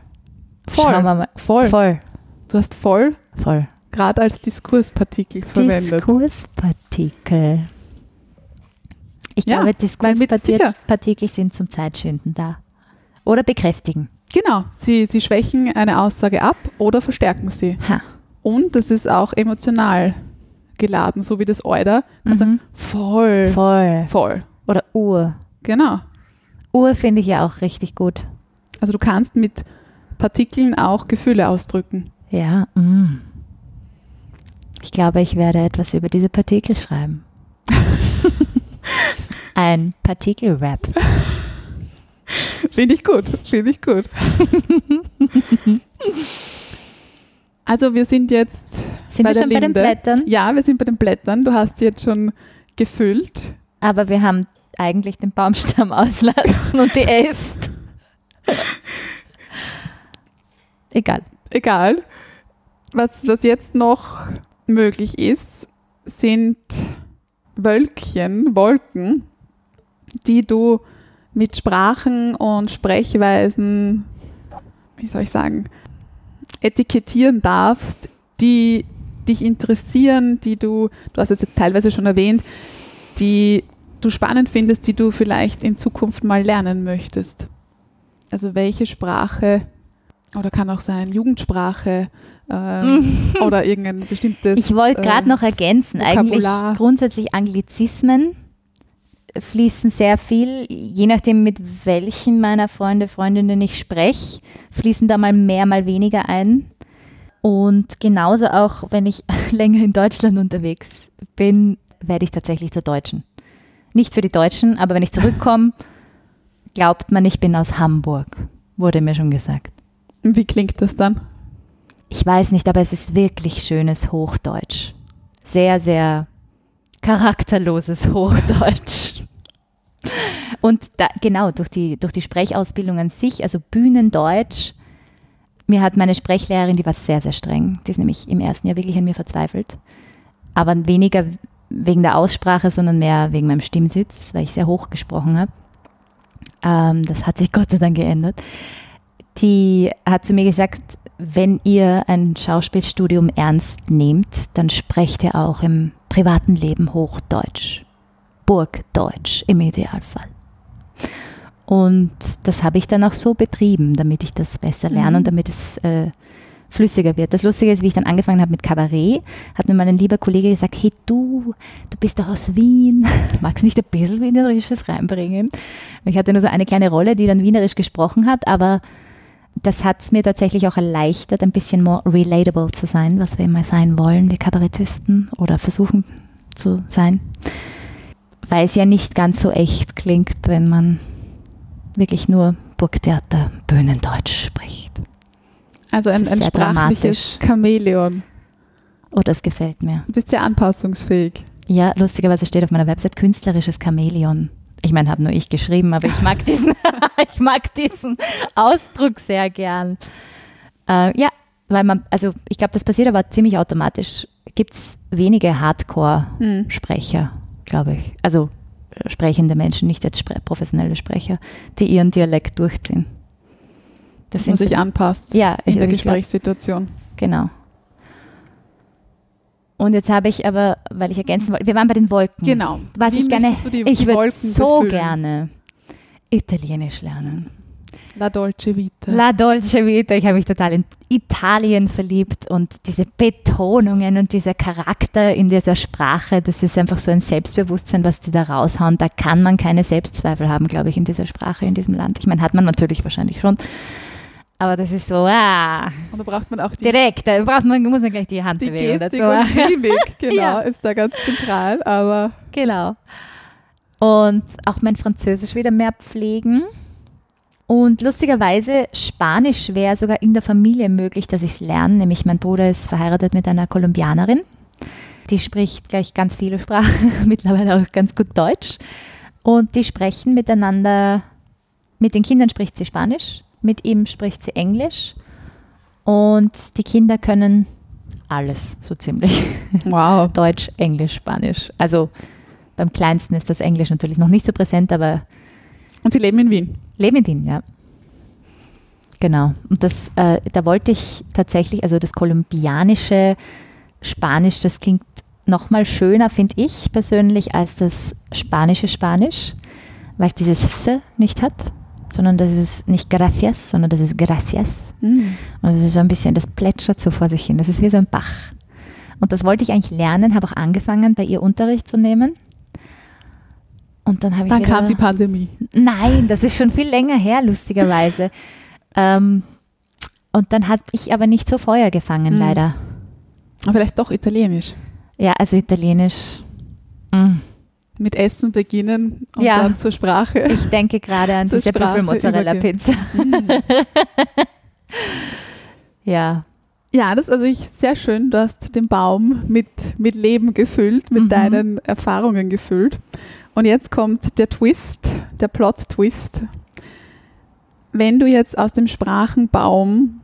Voll. Schauen wir mal. Voll. Voll. Du hast voll Voll. gerade als Diskurspartikel verwendet. Diskurspartikel. Ich Ja, glaube, Diskurspartikel sind zum Zeitschinden da. Oder bekräftigen. Genau, sie, sie schwächen eine Aussage ab oder verstärken sie. Ha. Und das ist auch emotional geladen, so wie das Euder. Kannst Mhm. sagen, voll, Voll. voll. Oder Uhr. Genau. Uhr finde ich ja auch richtig gut. Also du kannst mit Partikeln auch Gefühle ausdrücken. Ja. Mm. Ich glaube, ich werde etwas über diese Partikel schreiben. Ein Partikel-Rap. Finde ich gut, finde ich gut. also wir sind jetzt Sind Bei wir schon bei den Linde. Blättern? Ja, wir sind bei den Blättern. Du hast sie jetzt schon gefüllt. Aber wir haben eigentlich den Baumstamm auslassen und die Äst. Egal. Egal. Was, was jetzt noch möglich ist, sind Wölkchen, Wolken, die du mit Sprachen und Sprechweisen, wie soll ich sagen, etikettieren darfst, die dich interessieren, die du, du hast es jetzt teilweise schon erwähnt, die du spannend findest, die du vielleicht in Zukunft mal lernen möchtest. Also welche Sprache oder kann auch sein Jugendsprache ähm, oder irgendein bestimmtes. Ich wollte gerade ähm, noch ergänzen, eigentlich Vokabular. grundsätzlich Anglizismen fließen sehr viel, je nachdem mit welchen meiner Freunde, Freundinnen ich spreche, fließen da mal mehr, mal weniger ein. Und genauso auch, wenn ich länger in Deutschland unterwegs bin, werde ich tatsächlich zur Deutschen. Nicht für die Deutschen, aber wenn ich zurückkomme, glaubt man, ich bin aus Hamburg, wurde mir schon gesagt. Wie klingt das dann? Ich weiß nicht, aber es ist wirklich schönes Hochdeutsch. Sehr, sehr charakterloses Hochdeutsch. Und da, genau, durch die, durch die Sprechausbildung an sich, also Bühnendeutsch, mir hat meine Sprechlehrerin, die war sehr, sehr streng, die ist nämlich im ersten Jahr wirklich an mir verzweifelt, aber weniger wegen der Aussprache, sondern mehr wegen meinem Stimmsitz, weil ich sehr hoch gesprochen habe. Ähm, das hat sich Gott sei Dank geändert. Die hat zu mir gesagt, wenn ihr ein Schauspielstudium ernst nehmt, dann sprecht ihr auch im privaten Leben Hochdeutsch. Burgdeutsch im Idealfall. Und das habe ich dann auch so betrieben, damit ich das besser lerne Mhm. und damit es äh, flüssiger wird. Das Lustige ist, wie ich dann angefangen habe mit Kabarett, hat mir mein lieber Kollege gesagt, hey du, du bist doch aus Wien, magst nicht ein bisschen Wienerisches reinbringen? Ich hatte nur so eine kleine Rolle, die dann Wienerisch gesprochen hat, aber das hat es mir tatsächlich auch erleichtert, ein bisschen more relatable zu sein, was wir immer sein wollen, wir Kabarettisten oder versuchen zu sein. Weil es ja nicht ganz so echt klingt, wenn man wirklich nur Burgtheater, Bühnendeutsch spricht. Also ein, ein sprachliches Chamäleon. Oh, das gefällt mir. Du bist sehr anpassungsfähig. Ja, lustigerweise steht auf meiner Website künstlerisches Chamäleon. Ich meine, habe nur ich geschrieben, aber ich mag diesen, ich mag diesen Ausdruck sehr gern. Äh, ja, weil man, also ich glaube, das passiert aber ziemlich automatisch. Gibt es wenige Hardcore-Sprecher, Hm. glaube ich. Also sprechende Menschen, nicht jetzt professionelle Sprecher, die ihren Dialekt durchziehen. Das Dass man sich anpasst ja, in der glaub, Gesprächssituation. Genau. Und jetzt habe ich aber, weil ich ergänzen wollte, wir waren bei den Wolken. Genau. Was Wie ich gerne, du die ich würde so gerne Italienisch lernen. La Dolce Vita. La Dolce Vita, ich habe mich total in Italien verliebt und diese Betonungen und dieser Charakter in dieser Sprache, das ist einfach so ein Selbstbewusstsein, was die da raushauen. Da kann man keine Selbstzweifel haben, glaube ich, in dieser Sprache, in diesem Land. Ich meine, hat man natürlich wahrscheinlich schon. Aber das ist so, ah, Und da braucht man auch die, direkt, da braucht man, muss man gleich die Hand die bewegen Gestik dazu. und Mimik, genau, Ja. ist da ganz zentral. Aber Genau. Und auch mein Französisch wieder mehr pflegen. Und lustigerweise, Spanisch wäre sogar in der Familie möglich, dass ich es lerne. Nämlich mein Bruder ist verheiratet mit einer Kolumbianerin. Die spricht gleich ganz viele Sprachen, mittlerweile auch ganz gut Deutsch. Und die sprechen miteinander, mit den Kindern spricht sie Spanisch, mit ihm spricht sie Englisch. Und die Kinder können alles, so ziemlich. Wow. Deutsch, Englisch, Spanisch. Also beim Kleinsten ist das Englisch natürlich noch nicht so präsent, aber Und sie leben in Wien. Leben in Wien, ja. Genau. Und das, äh, da wollte ich tatsächlich, also das kolumbianische Spanisch, das klingt nochmal schöner, finde ich persönlich, als das spanische Spanisch, weil es dieses F nicht hat, sondern das ist nicht gracias, sondern das ist gracias. Mhm. Und es ist so ein bisschen, das plätschert so vor sich hin. Das ist wie so ein Bach. Und das wollte ich eigentlich lernen, habe auch angefangen, bei ihr Unterricht zu nehmen. Und dann habe ich Dann wieder, kam die Pandemie. Nein, das ist schon viel länger her, lustigerweise. ähm, und dann habe ich aber nicht so Feuer gefangen, Mhm. leider. Aber vielleicht doch Italienisch. Ja, also Italienisch. mm. Mit Essen beginnen und Ja. dann zur Sprache. Ich denke gerade an diese Büffelmozzarella-Pizza. Mhm. Ja, Ja, das ist also ich sehr schön. Du hast den Baum mit, mit Leben gefüllt, mit Mhm. deinen Erfahrungen gefüllt. Und jetzt kommt der Twist, der Plot-Twist. Wenn du jetzt aus dem Sprachenbaum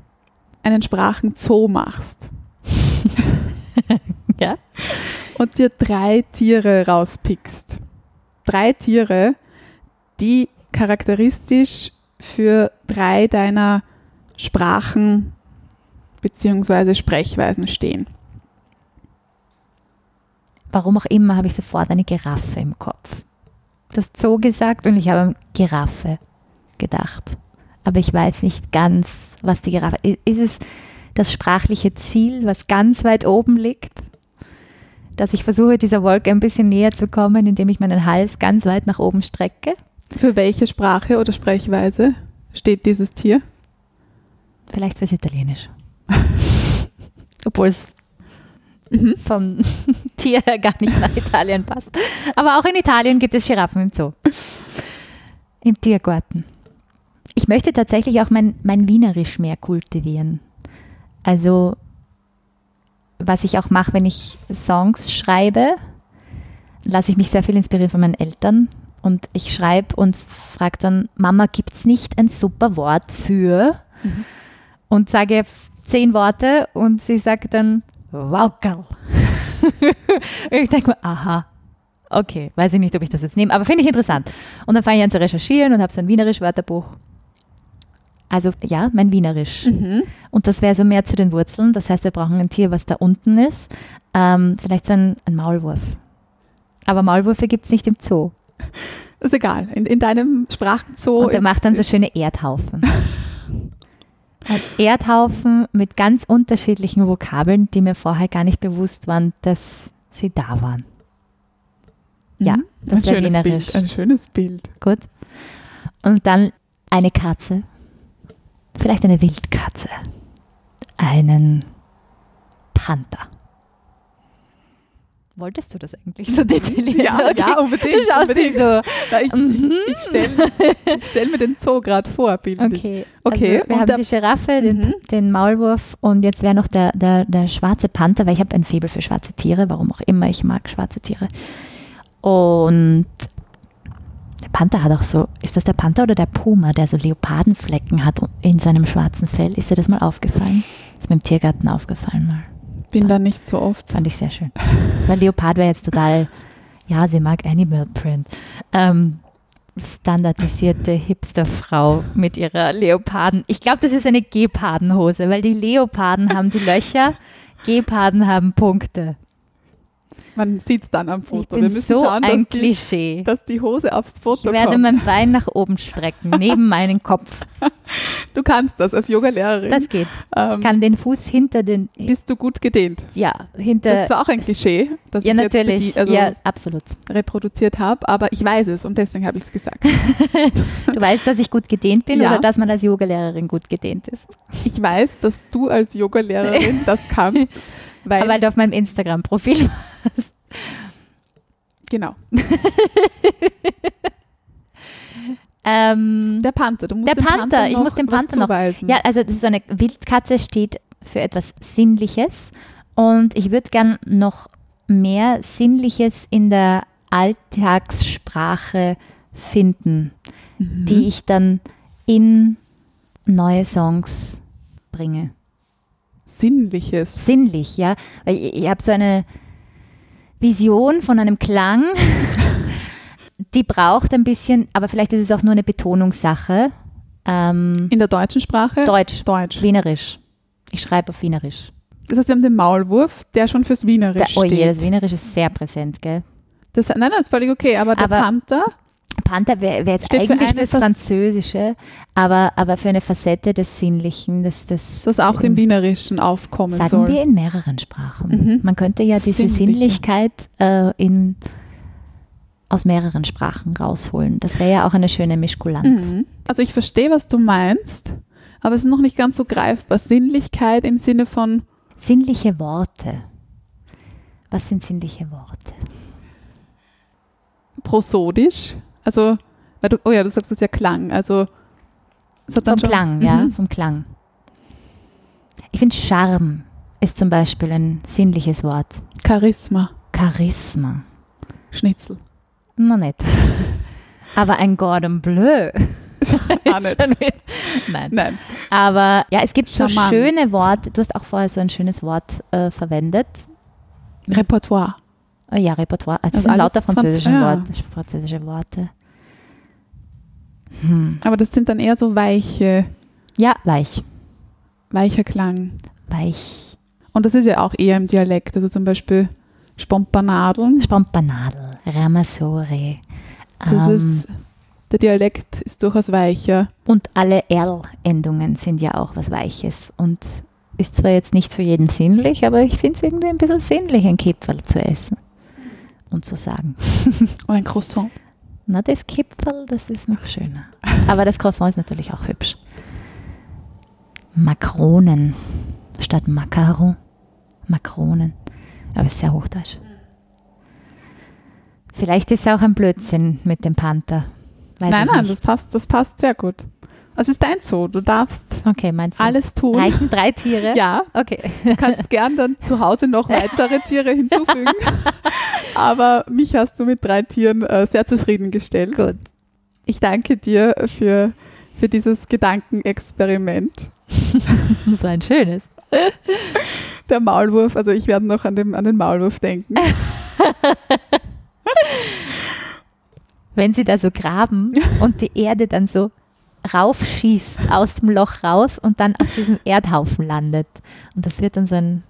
einen Sprachenzoo machst ja. und dir drei Tiere rauspickst, drei Tiere, die charakteristisch für drei deiner Sprachen bzw. Sprechweisen stehen. Warum auch immer habe ich sofort eine Giraffe im Kopf. Du hast so gesagt und ich habe an Giraffe gedacht. Aber ich weiß nicht ganz, was die Giraffe ist. Ist es das sprachliche Ziel, was ganz weit oben liegt? Dass ich versuche, dieser Wolke ein bisschen näher zu kommen, indem ich meinen Hals ganz weit nach oben strecke? Für welche Sprache oder Sprechweise steht dieses Tier? Vielleicht fürs Italienisch. Obwohl es Mhm. vom Tier her gar nicht nach Italien passt. Aber auch in Italien gibt es Giraffen im Zoo. Im Tiergarten. Ich möchte tatsächlich auch mein, mein Wienerisch mehr kultivieren. Also, was ich auch mache, wenn ich Songs schreibe, lasse ich mich sehr viel inspirieren von meinen Eltern. Und ich schreibe und frage dann, Mama, gibt es nicht ein super Wort für? Und sage zehn Worte und sie sagt dann, Waukerl. ich denke mir, aha, okay, weiß ich nicht, ob ich das jetzt nehme, aber finde ich interessant. Und dann fange ich an zu recherchieren und habe so ein Wienerisch-Wörterbuch. Also ja, mein Wienerisch. Mhm. Und das wäre so mehr zu den Wurzeln. Das heißt, wir brauchen ein Tier, was da unten ist. Ähm, vielleicht so ein, ein Maulwurf. Aber Maulwürfe gibt es nicht im Zoo. Ist egal. In, in deinem Sprachenzoo Und er ist, macht dann so schöne Erdhaufen. Ein Erdhaufen mit ganz unterschiedlichen Vokabeln, die mir vorher gar nicht bewusst waren, dass sie da waren. Ja, Mhm. das ein schönes. Bild. Ein schönes Bild. Gut. Und dann eine Katze. Vielleicht eine Wildkatze. Einen Panther. Wolltest du das eigentlich so detailliert? Ja, ja, unbedingt. Du schaust unbedingt. so. Na, ich Mhm. ich stelle stell mir den Zoo gerade vor, bildlich. Okay. Okay, Also wir und haben die Giraffe, den, Mhm. den Maulwurf und jetzt wäre noch der, der, der schwarze Panther, weil ich habe ein Faible für schwarze Tiere, warum auch immer, ich mag schwarze Tiere. Und der Panther hat auch so, ist das der Panther oder der Puma, der so Leopardenflecken hat in seinem schwarzen Fell? Ist dir das mal aufgefallen? Ist mir im Tiergarten aufgefallen mal. Bin da nicht so oft. Fand ich sehr schön. Weil Leopard wäre jetzt total, ja, sie mag Animal Print. Ähm, standardisierte Hipsterfrau mit ihrer Leoparden. Ich glaube, das ist eine Gepardenhose, weil die Leoparden haben die Löcher, Geparden haben Punkte. Man sieht es dann am Ich Foto. bin Wir müssen so schauen, ein dass die, Klischee. dass die Hose aufs Ich Foto werde kommt. mein Bein nach oben strecken, neben meinen Kopf. Du kannst das als Yoga-Lehrerin. Das geht. Ähm, Ich kann den Fuß hinter den, bist du gut gedehnt? ja, Das hinter, ist zwar auch ein Klischee, das ja ich jetzt natürlich, bedie- also ja, absolut. reproduziert habe, aber ich weiß es und deswegen habe ich es gesagt. Du weißt, dass ich gut gedehnt bin Ja. oder dass man als Yogalehrerin gut gedehnt ist? Ich weiß, dass du als Yoga-Lehrerin das kannst, weil, weil du auf meinem Instagram-Profil Genau. Ähm, Der Panther. Du musst Der dem Panther, ich noch muss was Panther noch- zuweisen. ja, also das ist so eine Wildkatze steht für etwas Sinnliches und ich würde gern noch mehr Sinnliches in der Alltagssprache finden, Mhm. die ich dann in neue Songs bringe. Sinnliches. Sinnlich, ja. Weil ich, ich habe so eine Vision von einem Klang, die braucht ein bisschen, aber vielleicht ist es auch nur eine Betonungssache. Ähm, In der deutschen Sprache? Deutsch, Deutsch. Wienerisch. Ich schreibe auf Wienerisch. Das heißt, wir haben den Maulwurf, der schon fürs Der, Wienerisch oh je, steht. das Wienerisch ist sehr präsent, gell? Das, nein, nein, ist völlig okay, aber der Aber- Panther, Panther wäre wär jetzt Steht eigentlich Fas- Französische, aber, aber für eine Facette des Sinnlichen, das, das das auch im Wienerischen aufkommen sagen soll. wir in mehreren Sprachen. Mhm. Man könnte ja diese Sinnliche. Sinnlichkeit äh, in, aus mehreren Sprachen rausholen. Das wäre ja auch eine schöne Mischkulanz. Mhm. Also ich verstehe, was du meinst, aber es ist noch nicht ganz so greifbar. Sinnlichkeit im Sinne von, Sinnliche Worte. Was sind sinnliche Worte? prosodisch. Also, weil du, oh ja, du sagst es ja Klang. Also, Vom schon, Klang, ja, Mhm. vom Klang. Ich finde, Charme ist zum Beispiel ein sinnliches Wort. Charisma, Charisma. Schnitzel. Noch nicht. Aber ein Gordon Bleu. Nein. Nein. Aber ja, es gibt so Charmant. schöne Worte. Du hast auch vorher so ein schönes Wort äh, verwendet. Repertoire. Oh ja, Repertoire. Also das Also sind lauter alles Franz- französische, ja. Worte, französische Worte. Hm. Aber das sind dann eher so weiche, Ja, weich. weicher Klang. Weich. Und das ist ja auch eher im Dialekt. Also zum Beispiel Spompanadeln. Spompanadel, Ramasore. Das ähm, ist, der Dialekt ist durchaus weicher. Und alle R-Endungen sind ja auch was Weiches. Und ist zwar jetzt nicht für jeden sinnlich, aber ich finde es irgendwie ein bisschen sinnlich, ein Kipferl zu essen. Und zu sagen. Und ein Croissant. Na, das Kipferl, das ist noch schöner. Aber das Croissant ist natürlich auch hübsch. Makronen statt Macaron. Makronen. Aber es ist sehr hochdeutsch. Vielleicht ist es auch ein Blödsinn mit dem Panther. Weiß nein, nein, das passt, das passt sehr gut. Es ist dein Zoo. Du darfst Okay, alles tun. Reichen drei Tiere? Ja, Okay. du kannst gern dann zu Hause noch weitere Tiere hinzufügen. Aber mich hast du mit drei Tieren äh, sehr zufriedengestellt. Gut. Ich danke dir für, für dieses Gedankenexperiment. War ein schönes. Der Maulwurf, also ich werde noch an, dem, an den Maulwurf denken. Wenn sie da so graben und die Erde dann so raufschießt aus dem Loch raus und dann auf diesem Erdhaufen landet. Und das wird dann so ein,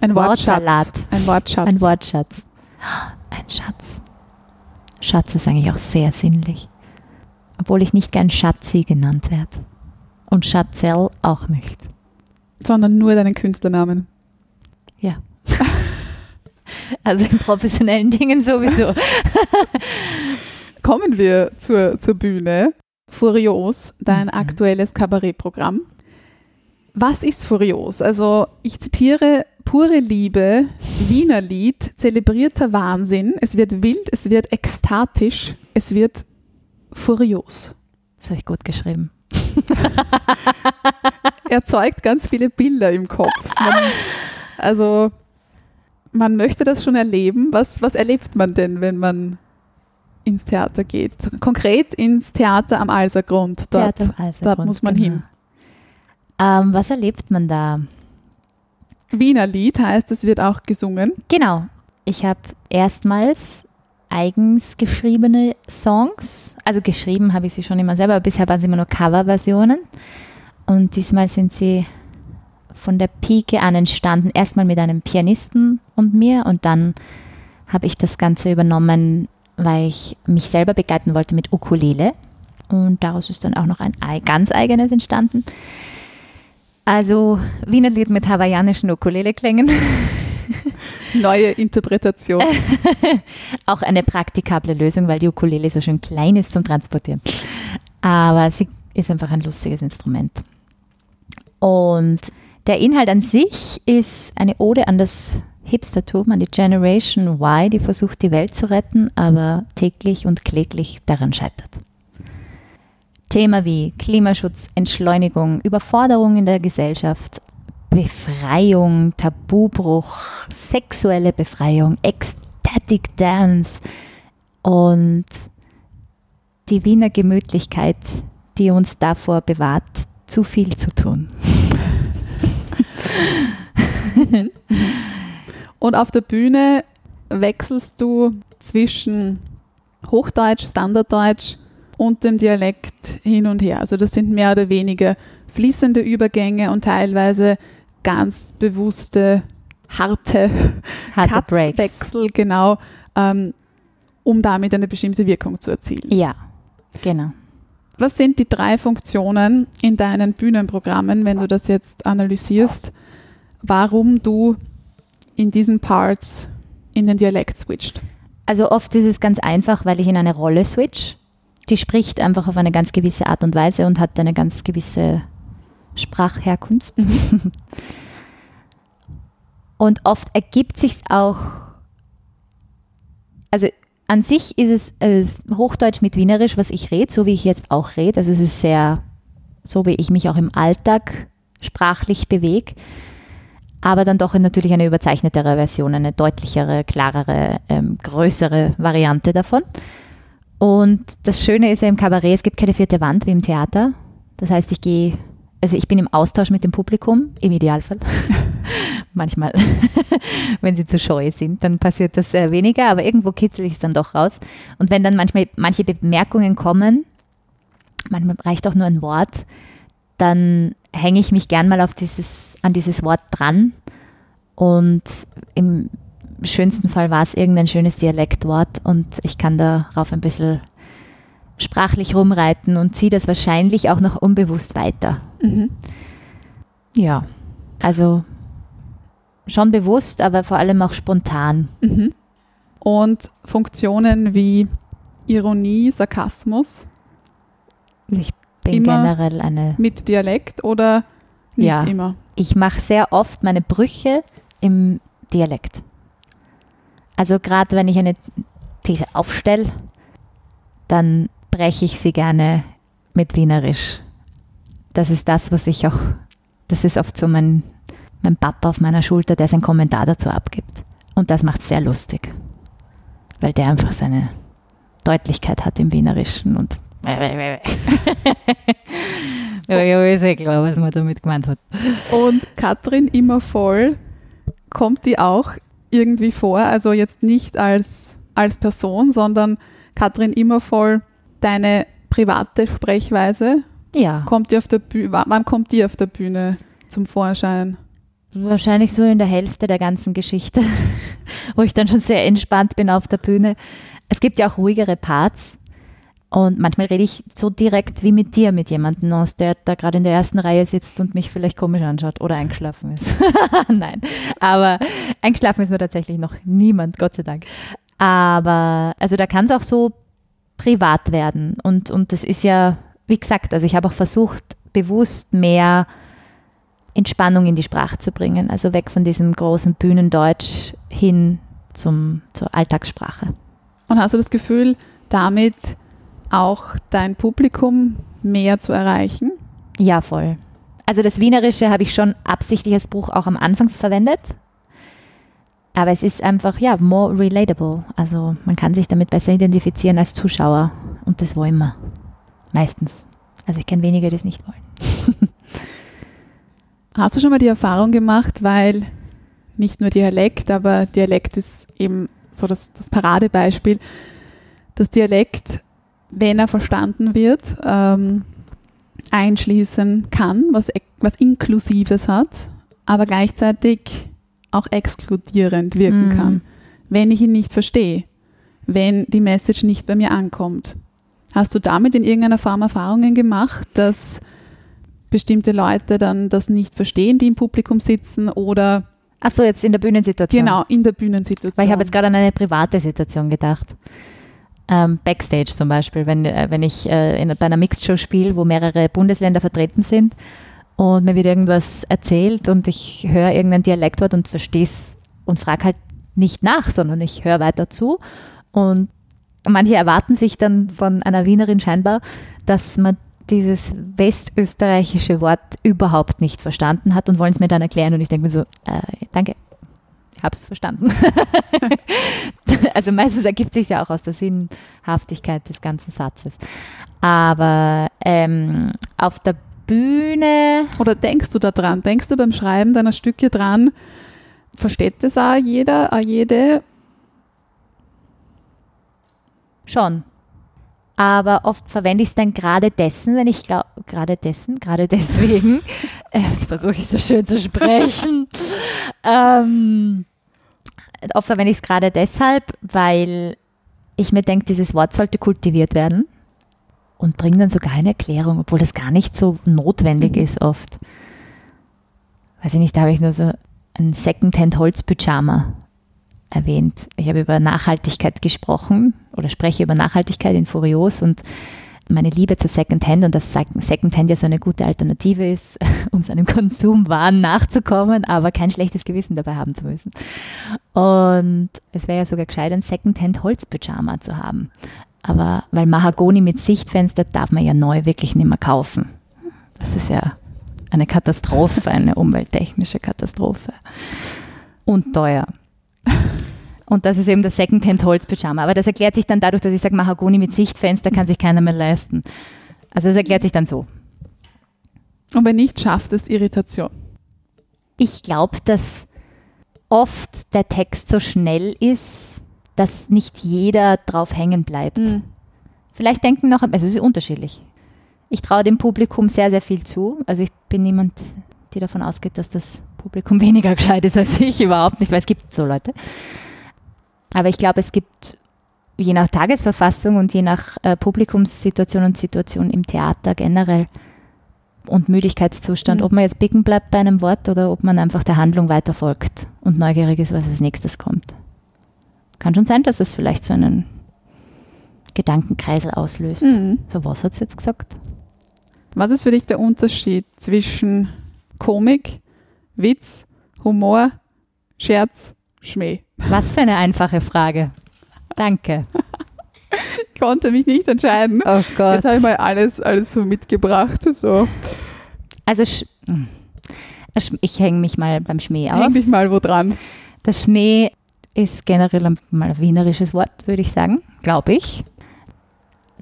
Ein Wortsalat. Wortschatz. Ein Wortschatz. ein Wortschatz. Ein Schatz. Schatz ist eigentlich auch sehr sinnlich. Obwohl ich nicht gern Schatzi genannt werde. Und Schatzell auch nicht. Sondern nur deinen Künstlernamen. Also in professionellen Dingen sowieso. Kommen wir zur, zur Bühne. Furios, dein Mhm. aktuelles Kabarettprogramm. Was ist Furios? Also ich zitiere pure Liebe, Wiener Lied, zelebrierter Wahnsinn. Es wird wild, es wird ekstatisch, es wird furios. Das habe ich gut geschrieben. Erzeugt ganz viele Bilder im Kopf. Man, also man möchte das schon erleben. Was, was erlebt man denn, wenn man ins Theater geht? Konkret ins Theater am Alsergrund. Dort. Theater am dort Alsergrund, muss man genau. hin. Ähm, was erlebt man da? Wiener Lied heißt, es wird auch gesungen. Genau. Ich habe erstmals eigens geschriebene Songs. Also geschrieben habe ich sie schon immer selber, aber bisher waren sie immer nur Coverversionen. Und diesmal sind sie von der Pike an entstanden. Erstmal mit einem Pianisten und mir und dann habe ich das Ganze übernommen, weil ich mich selber begleiten wollte mit Ukulele. Und daraus ist dann auch noch ein ei- ganz eigenes entstanden. Also Wiener Lied mit hawaiianischen Ukulele-Klängen. Neue Interpretation. auch eine praktikable Lösung, weil die Ukulele so schön klein ist zum Transportieren. Aber sie ist einfach ein lustiges Instrument. Und der Inhalt an sich ist eine Ode an das Hipstertum, an die Generation Y, die versucht, die Welt zu retten, aber täglich und kläglich daran scheitert. Thema wie Klimaschutz, Entschleunigung, Überforderung in der Gesellschaft, Befreiung, Tabubruch, sexuelle Befreiung, Ecstatic Dance und die Wiener Gemütlichkeit, die uns davor bewahrt, zu viel zu tun. Und auf der Bühne wechselst du zwischen Hochdeutsch, Standarddeutsch und dem Dialekt hin und her. Also das sind mehr oder weniger fließende Übergänge und teilweise ganz bewusste, harte, Harte. Cutswechsel, genau, ähm, um damit eine bestimmte Wirkung zu erzielen. Ja, genau. Was sind die drei Funktionen in deinen Bühnenprogrammen, wenn du das jetzt analysierst, warum du in diesen Parts in den Dialekt switcht? Also oft ist es ganz einfach, weil ich in eine Rolle switch. Die spricht einfach auf eine ganz gewisse Art und Weise und hat eine ganz gewisse Sprachherkunft. und oft ergibt sich auch, also an sich ist es äh, Hochdeutsch mit Wienerisch, was ich rede, so wie ich jetzt auch rede. Also es ist sehr, so wie ich mich auch im Alltag sprachlich bewege, aber dann doch natürlich eine überzeichnetere Version, eine deutlichere, klarere, ähm, größere Variante davon. Und das Schöne ist ja im Kabarett, es gibt keine vierte Wand wie im Theater. Das heißt, ich gehe, also ich bin im Austausch mit dem Publikum, im Idealfall. Manchmal, wenn sie zu scheu sind, dann passiert das äh, weniger, aber irgendwo kitzel ich es dann doch raus. Und wenn dann manchmal manche Bemerkungen kommen, manchmal reicht auch nur ein Wort, dann hänge ich mich gern mal auf dieses, an dieses Wort dran. Und im schönsten Fall war es irgendein schönes Dialektwort und ich kann darauf ein bisschen sprachlich rumreiten und ziehe das wahrscheinlich auch noch unbewusst weiter. Mhm. Ja, also schon bewusst, aber vor allem auch spontan. Mhm. Und Funktionen wie Ironie, Sarkasmus Ich bin Immer generell eine, mit Dialekt oder nicht Ja. immer? ich mache sehr oft meine Brüche im Dialekt. Also gerade wenn ich eine These aufstelle, dann breche ich sie gerne mit Wienerisch. Das ist das, was ich auch, das ist oft so mein, mein Papa auf meiner Schulter, der seinen Kommentar dazu abgibt. Und das macht sehr lustig, weil der einfach seine Deutlichkeit hat im Wienerischen und ja, ja, ist eh klar, was man damit gemeint hat. Und Katrin immer voll, kommt die auch irgendwie vor? Also jetzt nicht als, als Person, sondern Katrin immer voll, deine private Sprechweise, Ja, kommt die auf der Bühne, wann kommt die auf der Bühne zum Vorschein? wahrscheinlich so in der Hälfte der ganzen Geschichte, wo ich dann schon sehr entspannt bin auf der Bühne. Es gibt ja auch ruhigere Parts. Und manchmal rede ich so direkt wie mit dir, mit jemandem aus, der da gerade in der ersten Reihe sitzt und mich vielleicht komisch anschaut oder eingeschlafen ist. Nein, aber eingeschlafen ist mir tatsächlich noch niemand, Gott sei Dank. Aber also da kann es auch so privat werden. Und, und das ist ja, wie gesagt, also ich habe auch versucht, bewusst mehr Entspannung in die Sprache zu bringen. Also weg von diesem großen Bühnendeutsch hin zum, zur Alltagssprache. Und hast du das Gefühl, damit auch dein Publikum mehr zu erreichen? Ja, voll. Also das Wienerische habe ich schon absichtlich als Bruch auch am Anfang verwendet. Aber es ist einfach, ja, more relatable. Also man kann sich damit besser identifizieren als Zuschauer. Und das wollen wir. Meistens. Also ich kenne wenige, die es nicht wollen. Hast du schon mal die Erfahrung gemacht, weil nicht nur Dialekt, aber Dialekt ist eben so das, das Paradebeispiel, dass Dialekt, wenn er verstanden wird, ähm, einschließen kann, was, ex- was Inklusives hat, aber gleichzeitig auch exkludierend wirken Mhm. kann, wenn ich ihn nicht verstehe, wenn die Message nicht bei mir ankommt. Hast du damit in irgendeiner Form Erfahrungen gemacht, dass bestimmte Leute dann das nicht verstehen, die im Publikum sitzen oder Ach so, jetzt in der Bühnensituation. genau in der Bühnensituation? Weil ich habe jetzt gerade an eine private Situation gedacht. Ähm, Backstage zum Beispiel, wenn, äh, wenn ich äh, in, bei einer Mixed-Show spiele, wo mehrere Bundesländer vertreten sind und mir wird irgendwas erzählt und ich höre irgendein Dialektwort und verstehe es und frage halt nicht nach, sondern ich höre weiter zu. Und manche erwarten sich dann von einer Wienerin scheinbar, dass man dieses westösterreichische Wort überhaupt nicht verstanden hat und wollen es mir dann erklären. Und ich denke mir so, äh, danke, es verstanden. also meistens ergibt sich ja auch aus der Sinnhaftigkeit des ganzen Satzes. Aber ähm, auf der Bühne, Oder denkst du da dran? Denkst du beim Schreiben deiner Stücke dran? Versteht das auch jeder, auch jede? Schon. Aber oft verwende ich es dann gerade dessen, wenn ich glaube, gerade dessen, gerade deswegen, äh, jetzt versuche ich so schön zu sprechen. ähm, oft verwende ich es gerade deshalb, weil ich mir denke, dieses Wort sollte kultiviert werden und bringe dann sogar eine Erklärung, obwohl das gar nicht so notwendig ist oft. Weiß ich nicht, da habe ich nur so ein Secondhand-Holz-Pyjama erwähnt. Ich habe über Nachhaltigkeit gesprochen oder spreche über Nachhaltigkeit in Furios und meine Liebe zu Secondhand und dass Sec- Secondhand ja so eine gute Alternative ist, um seinem Konsumwahn nachzukommen, aber kein schlechtes Gewissen dabei haben zu müssen. Und es wäre ja sogar gescheit, ein Secondhand-Holzpyjama zu haben. Aber weil Mahagoni mit Sichtfenster darf man ja neu wirklich nicht mehr kaufen. Das ist ja eine Katastrophe, eine umwelttechnische Katastrophe. Und teuer. Und das ist eben das Secondhand-Holz-Pyjama. Aber das erklärt sich dann dadurch, dass ich sage, Mahagoni mit Sichtfenster kann sich keiner mehr leisten. Also das erklärt sich dann so. Und wenn nicht, schafft es Irritation. Ich glaube, dass oft der Text so schnell ist, dass nicht jeder drauf hängen bleibt. Vielleicht denken noch, also es ist unterschiedlich. Ich traue dem Publikum sehr, sehr viel zu. Also ich bin niemand, die davon ausgeht, dass das Publikum weniger gescheit ist als ich, überhaupt nicht, weil es gibt so Leute. Aber ich glaube, es gibt je nach Tagesverfassung und je nach äh, Publikumssituation und Situation im Theater generell und Müdigkeitszustand, Mhm. ob man jetzt bicken bleibt bei einem Wort oder ob man einfach der Handlung weiter folgt und neugierig ist, was als nächstes kommt. Kann schon sein, dass es vielleicht so einen Gedankenkreisel auslöst. Mhm. So was hat es jetzt gesagt? Was ist für dich der Unterschied zwischen Komik, Witz, Humor, Scherz, Schmäh? Was für eine einfache Frage. Danke. Ich konnte mich nicht entscheiden. Oh Gott. Jetzt habe ich mal alles, alles so mitgebracht. So, Also hm. Ich hänge mich mal beim Schmäh auf. häng dich mal wo dran. Der Schmäh ist generell ein- mal ein wienerisches Wort, würde ich sagen, glaube ich.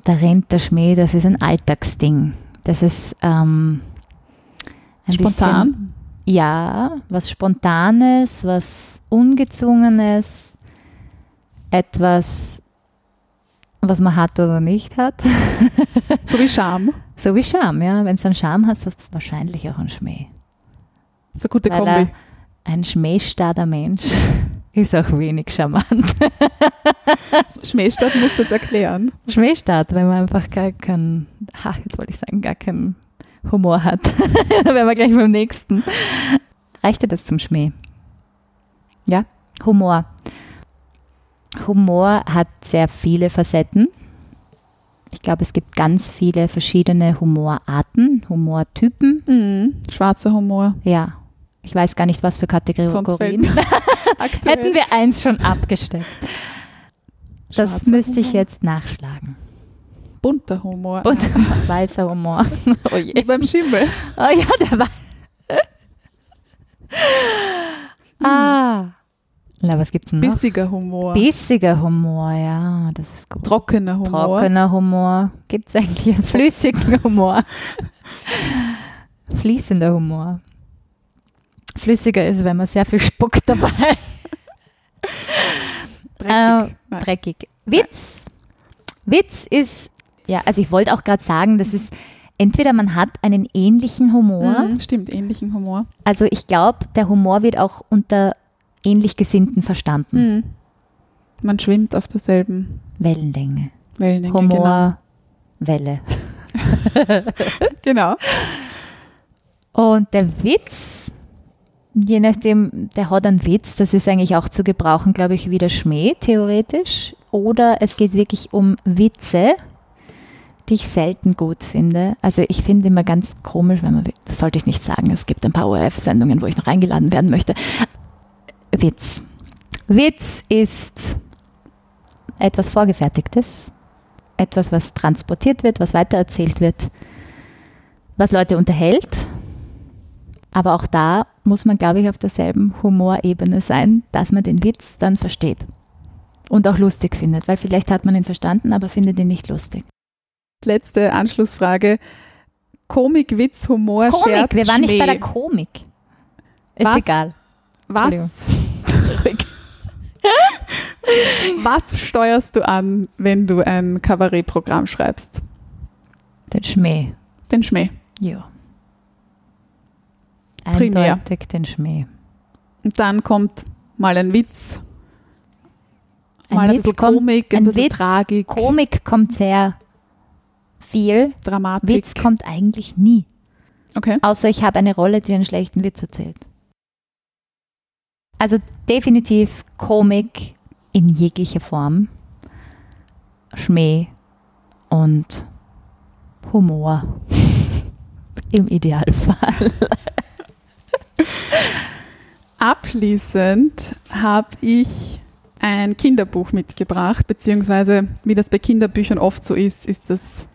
Der rennt der Schmäh, das ist ein Alltagsding. Das ist ähm, ein Bisschen, Spontan. Ja, was Spontanes, was Ungezwungenes, etwas, was man hat oder nicht hat. So wie Scham. So wie Scham, ja. Wenn du einen Scham hast, hast du wahrscheinlich auch einen Schmäh. So gute Weil Kombi. ein schmähstarker Mensch ist auch wenig charmant. Schmähstadt musst du jetzt erklären. Schmähstart, wenn man einfach gar keinen, ha, jetzt wollte ich sagen, gar keinen Humor hat. da wären wir gleich beim nächsten. Reicht dir das zum Schmäh? Ja, Humor. Humor hat sehr viele Facetten. Ich glaube, es gibt ganz viele verschiedene Humorarten, Humortypen. Mhm. Schwarzer Humor. Ja, ich weiß gar nicht, was für Kategorien. Hätten wir eins schon abgesteckt. Das Schwarzer müsste ich Humor. jetzt nachschlagen. Bunter Humor. Und weißer Humor. Oh je. Wie beim Schimmel. Oh ja, der war. ah. Na, was gibt's denn noch? Bissiger Humor. Bissiger Humor, ja, das ist gut. Trockener Humor. Trockener Humor. Gibt es eigentlich einen flüssigen Humor? Fließender Humor. Flüssiger ist, wenn man sehr viel spuckt dabei. Dreckig. Äh, Nein. dreckig. Witz. Witz ist, ja, also ich wollte auch gerade sagen, das ist entweder man hat einen ähnlichen Humor, Mhm, stimmt, ähnlichen Humor. also ich glaube, der Humor wird auch unter ähnlich Gesinnten verstanden. Mhm. Man schwimmt auf derselben Wellenlänge. Wellenlänge. Humor, Welle. Genau. genau. Und der Witz, je nachdem, der hat einen Witz, das ist eigentlich auch zu gebrauchen, glaube ich, wie der Schmäh, theoretisch. Oder es geht wirklich um Witze, die ich selten gut finde. Also ich finde immer ganz komisch, wenn man, das sollte ich nicht sagen, es gibt ein paar ORF-Sendungen, wo ich noch eingeladen werden möchte. Witz. Witz ist etwas Vorgefertigtes, etwas, was transportiert wird, was weitererzählt wird, was Leute unterhält. Aber auch da muss man, glaube ich, auf derselben Humorebene sein, dass man den Witz dann versteht und auch lustig findet, weil vielleicht hat man ihn verstanden, aber findet ihn nicht lustig. Letzte Anschlussfrage. Komik, Witz, Humor, Komik, Scherz, wir waren nicht bei Schmäh. der Komik. Ist Was? egal. Was, was steuerst du an, wenn du ein Kabarettprogramm schreibst? Den Schmäh. Den Schmäh. Ja. Primär. Eindeutig den Schmäh. Und dann kommt mal ein Witz, Ein mal ein Witz bisschen kommt- Komik, ein, ein bisschen Witz, Tragik, Komik kommt sehr viel. Dramatik. Witz kommt eigentlich nie. Okay. Außer ich habe eine Rolle, die einen schlechten Witz erzählt. Also definitiv Komik in jeglicher Form. Schmäh und Humor. Im Idealfall. Abschließend habe ich ein Kinderbuch mitgebracht, beziehungsweise wie das bei Kinderbüchern oft so ist, ist das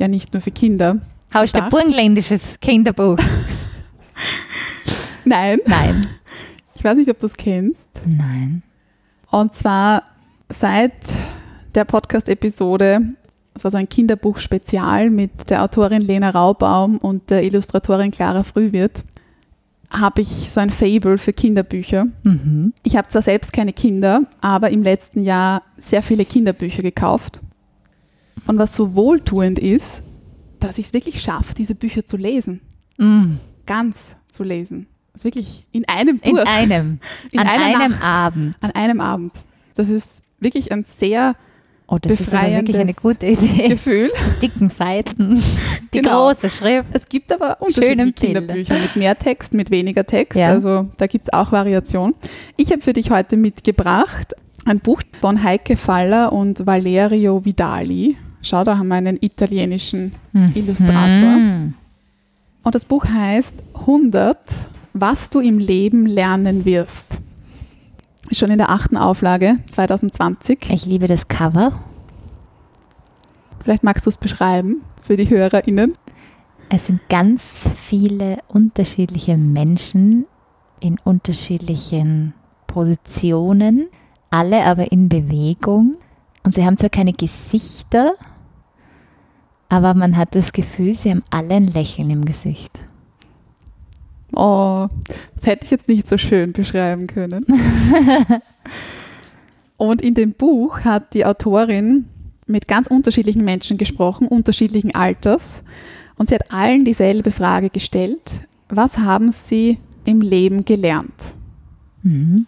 ja nicht nur für Kinder. Hast du ein burgenländisches Kinderbuch? Nein, Nein. ich weiß nicht, ob du es kennst. Nein. Und zwar seit der Podcast-Episode, es war so ein Kinderbuch-Spezial mit der Autorin Lena Raubaum und der Illustratorin Clara Frühwirt, habe ich so ein Fable für Kinderbücher. Mhm. Ich habe zwar selbst keine Kinder, aber im letzten Jahr sehr viele Kinderbücher gekauft. Und was so wohltuend ist, dass ich es wirklich schaffe, diese Bücher zu lesen. Mm. Ganz zu lesen. Das ist wirklich in einem In durch. einem. In an einem Nacht. Abend. An einem Abend. Das ist wirklich ein sehr Oh, das ist aber wirklich eine Befreiendes gute Idee. Gefühl. Die dicken Seiten, die Genau. große Schrift. Es gibt aber Schöne unterschiedliche. Kinderbücher mit mehr Text, mit weniger Text. Ja. Also da gibt es auch Variation. Ich habe für dich heute mitgebracht ein Buch von Heike Faller und Valerio Vidali. Schau, da haben wir einen italienischen Illustrator. Mhm. Und das Buch heißt 100, was du im Leben lernen wirst. Ist schon in der achten Auflage 2020. Ich liebe das Cover. Vielleicht magst du es beschreiben für die HörerInnen. Es sind ganz viele unterschiedliche Menschen in unterschiedlichen Positionen, alle aber in Bewegung. Und sie haben zwar keine Gesichter, aber man hat das Gefühl, sie haben alle ein Lächeln im Gesicht. Oh, das hätte ich jetzt nicht so schön beschreiben können. Und in dem Buch hat die Autorin mit ganz unterschiedlichen Menschen gesprochen, unterschiedlichen Alters. Und sie hat allen dieselbe Frage gestellt. Was haben sie im Leben gelernt? Mhm.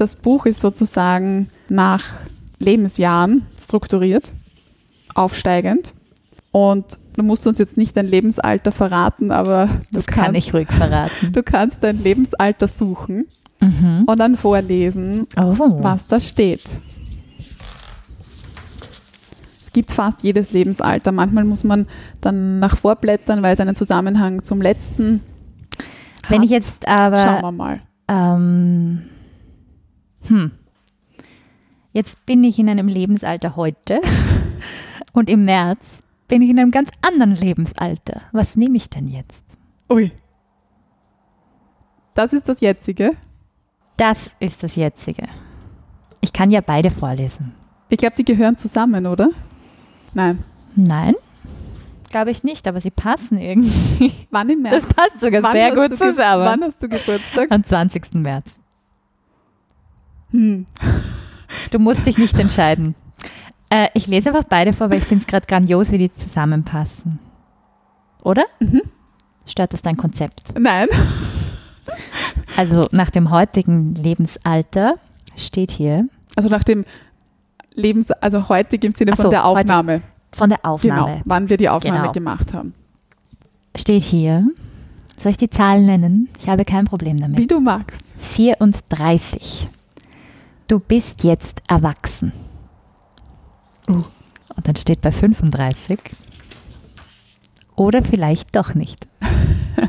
Das Buch ist sozusagen nach Lebensjahren strukturiert, aufsteigend. Und du musst uns jetzt nicht dein Lebensalter verraten, aber du Das kann kannst, ich ruhig verraten. du kannst dein Lebensalter suchen Mhm. und dann vorlesen, Oh. was da steht. Es gibt fast jedes Lebensalter. Manchmal muss man dann nach vorblättern, weil es einen Zusammenhang zum letzten Wenn hat. ich jetzt Schauen aber wir mal. Ähm, hm. Jetzt bin ich in einem Lebensalter heute und im März bin ich in einem ganz anderen Lebensalter. Was nehme ich denn jetzt? Ui. Das ist das jetzige. Das ist das jetzige. Ich kann ja beide vorlesen. Ich glaube, die gehören zusammen, oder? Nein. Nein, glaube ich nicht, aber sie passen irgendwie. Wann im März? Das passt sogar Wann sehr gut zusammen. Wann hast du Geburtstag? Am 20. März. Hm. Du musst dich nicht entscheiden. Äh, ich lese einfach beide vor, weil ich finde es gerade grandios, wie die zusammenpassen. Oder? Mhm. Stört das dein Konzept? Nein. Also nach dem heutigen Lebensalter steht hier Also nach dem Lebens, also heutig im Sinne Ach von so, der heute. Aufnahme. von der Aufnahme Genau, wann wir die Aufnahme Genau. gemacht haben. steht hier. Soll ich die Zahlen nennen? Ich habe kein Problem damit. Wie du magst. 34. Du bist jetzt erwachsen. Uh. Und dann steht bei 35. Oder vielleicht doch nicht.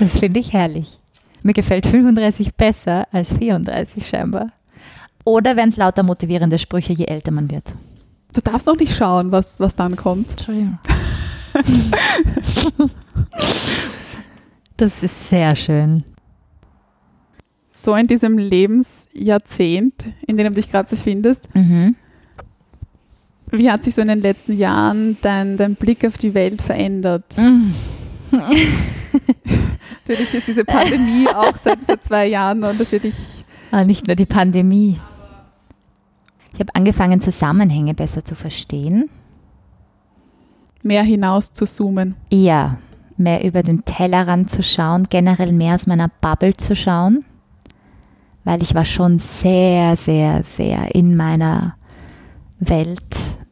Das finde ich herrlich. Mir gefällt 35 besser als 34 scheinbar. Oder werden es lauter motivierende Sprüche, je älter man wird? Du darfst noch nicht schauen, was, was dann kommt. Entschuldigung. das ist sehr schön. So in diesem Lebensjahrzehnt, in dem du dich gerade befindest, Mhm. wie hat sich so in den letzten Jahren dein, dein Blick auf die Welt verändert? Mhm. Natürlich ist diese Pandemie auch seit, seit zwei Jahren und natürlich Ah, nicht nur die Pandemie. Ich habe angefangen, Zusammenhänge besser zu verstehen. mehr hinaus zu zoomen. Ja, mehr über den Tellerrand zu schauen, generell mehr aus meiner Bubble zu schauen, weil ich war schon sehr, sehr, sehr in meiner Welt,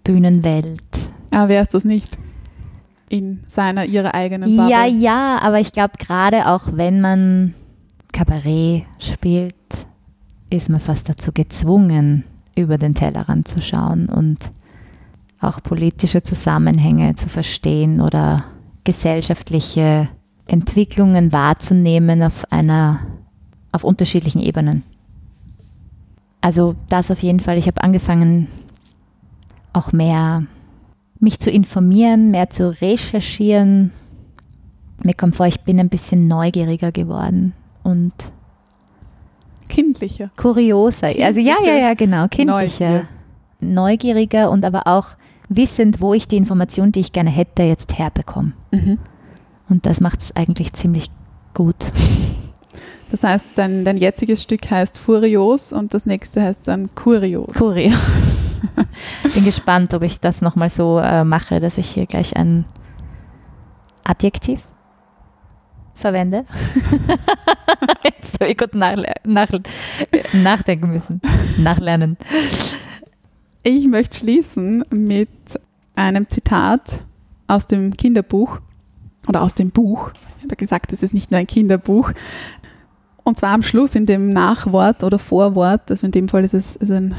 Bühnenwelt. Aber wer ist das nicht? In seiner, ihrer eigenen Bubble. Ja, ja, aber ich glaube, gerade auch wenn man Kabarett spielt, ist man fast dazu gezwungen, über den Tellerrand zu schauen und auch politische Zusammenhänge zu verstehen oder gesellschaftliche Entwicklungen wahrzunehmen auf einer auf unterschiedlichen Ebenen. Also das auf jeden Fall. Ich habe angefangen, auch mehr mich zu informieren, mehr zu recherchieren. Mir kommt vor, ich bin ein bisschen neugieriger geworden und Kindlicher. kurioser. Also ja, ja, Kindliche ja, genau, kindlicher, Neugier. neugieriger und aber auch wissend, wo ich die Information, die ich gerne hätte, jetzt herbekomme. Mhm. Und das macht es eigentlich ziemlich gut. Das heißt, dein, dein jetziges Stück heißt Furios und das nächste heißt dann Kurios. Kurios. Bin gespannt, ob ich das nochmal so äh, mache, dass ich hier gleich ein Adjektiv verwende. Jetzt habe ich nachle nach äh, nachdenken müssen. Nachlernen. Ich möchte schließen mit einem Zitat aus dem Kinderbuch oder aus dem Buch. Ich habe gesagt, es ist nicht nur ein Kinderbuch. Und zwar am Schluss in dem Nachwort oder Vorwort, also in dem Fall ist es ist ein,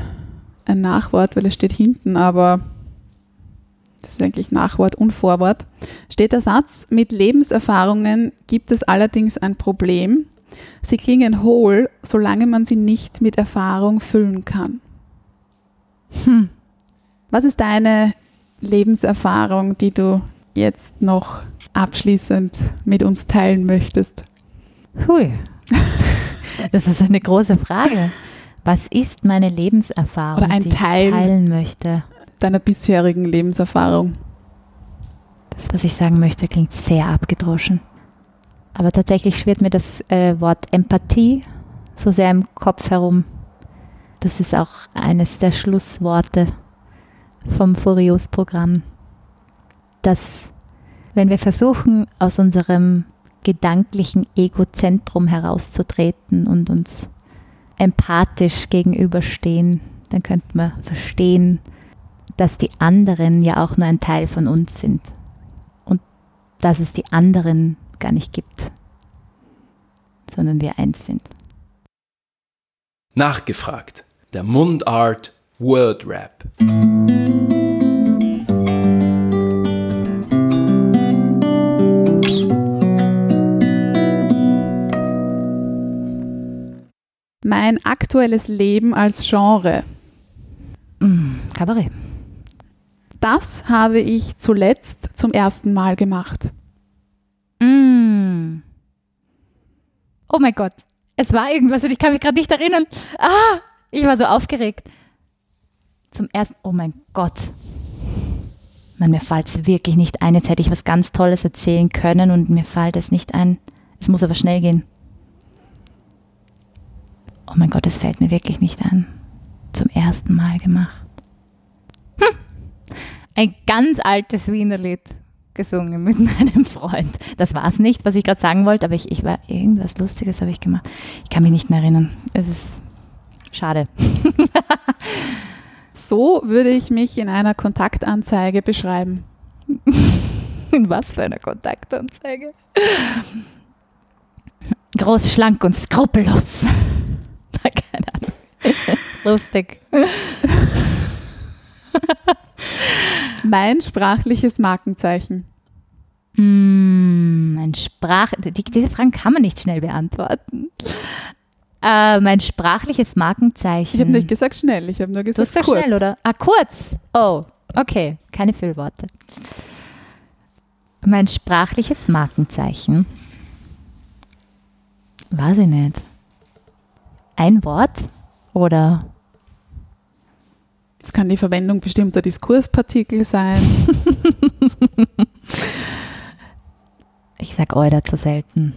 ein Nachwort, weil es steht hinten, aber das ist eigentlich Nachwort und Vorwort, steht der Satz, mit Lebenserfahrungen gibt es allerdings ein Problem. Sie klingen hohl, solange man sie nicht mit Erfahrung füllen kann. Hm. Was ist deine Lebenserfahrung, die du jetzt noch abschließend mit uns teilen möchtest? Hui. Das ist eine große Frage. Was ist meine Lebenserfahrung, Oder ein die Teil. ich teilen möchte? Deiner bisherigen Lebenserfahrung. Das, was ich sagen möchte, klingt sehr abgedroschen. Aber tatsächlich schwirrt mir das äh, Wort Empathie so sehr im Kopf herum. Das ist auch eines der Schlussworte vom Furios-Programm. Dass, wenn wir versuchen, aus unserem gedanklichen Egozentrum herauszutreten und uns empathisch gegenüberstehen, dann könnten wir verstehen, dass die anderen ja auch nur ein Teil von uns sind und dass es die anderen gar nicht gibt, sondern wir eins sind. Nachgefragt. Der Mundart Word Rap. Mein aktuelles Leben als Genre. Mm, Kabarett. Das habe ich zuletzt zum ersten Mal gemacht. Mm. Oh mein Gott, es war irgendwas und ich kann mich gerade nicht erinnern. Ah, ich war so aufgeregt. Zum ersten, oh mein Gott. Mann, mir fällt es wirklich nicht ein. Jetzt hätte ich was ganz Tolles erzählen können und mir fällt es nicht ein. Es muss aber schnell gehen. Oh mein Gott, es fällt mir wirklich nicht ein. Zum ersten Mal gemacht. Hm. Ein ganz altes Wiener Lied gesungen mit meinem Freund. Das war es nicht, was ich gerade sagen wollte, aber ich, ich war irgendwas Lustiges habe ich gemacht. Ich kann mich nicht mehr erinnern. Es ist schade. So würde ich mich in einer Kontaktanzeige beschreiben. In was für einer Kontaktanzeige? Groß, schlank und skrupellos. Keine Ahnung. Lustig. Mein sprachliches Markenzeichen. Mm, mein Sprach, die, diese Fragen kann man nicht schnell beantworten. Äh, mein sprachliches Markenzeichen. Ich habe nicht gesagt schnell, ich habe nur du hast gesagt gesagt kurz. schnell, oder? Ah, kurz. Oh, okay. Keine Füllworte. Mein sprachliches Markenzeichen. Weiß ich nicht. Ein Wort? Oder Es kann die Verwendung bestimmter Diskurspartikel sein. ich sag Euder zu selten.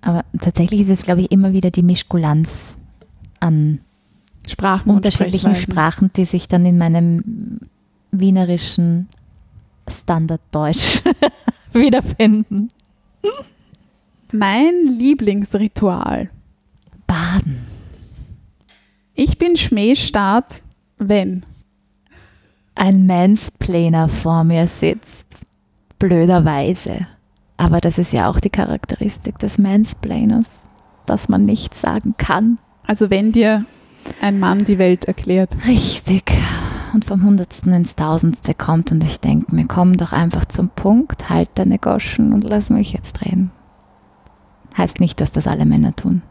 Aber tatsächlich ist es, glaube ich, immer wieder die Mischkulanz an Sprachen unterschiedlichen. Sprachen, die sich dann in meinem wienerischen Standarddeutsch wiederfinden. Mein Lieblingsritual. Baden. Ich bin Schmähstart, wenn. Ein Mansplainer vor mir sitzt. Blöderweise. Aber das ist ja auch die Charakteristik des Mansplainers, dass man nichts sagen kann. Also wenn dir ein Mann die Welt erklärt. Richtig. Und vom Hundertsten ins Tausendste kommt und ich denke mir, komm doch einfach zum Punkt, halt deine Goschen und lass mich jetzt reden. Heißt nicht, dass das alle Männer tun.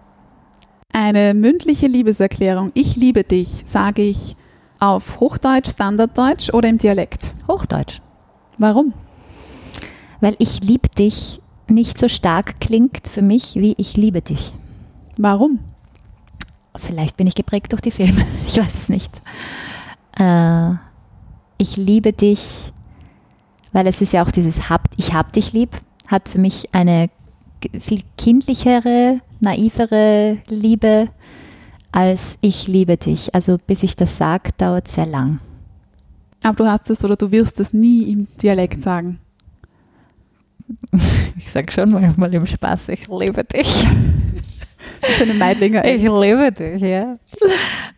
Eine mündliche Liebeserklärung, ich liebe dich, sage ich auf Hochdeutsch, Standarddeutsch oder im Dialekt. Hochdeutsch. Warum? Weil ich lieb dich nicht so stark klingt für mich wie ich liebe dich. Warum? Vielleicht bin ich geprägt durch die Filme. Ich weiß es nicht. Äh, ich liebe dich, weil es ist ja auch dieses hab, Ich hab dich lieb, hat für mich eine viel kindlichere, naivere Liebe als ich liebe dich. Also bis ich das sage, dauert sehr lang. Aber du hast es oder du wirst es nie im Dialekt sagen. Ich sage schon manchmal im Spaß, ich liebe dich. Ist eine Meidlinger. Ich liebe dich, ja.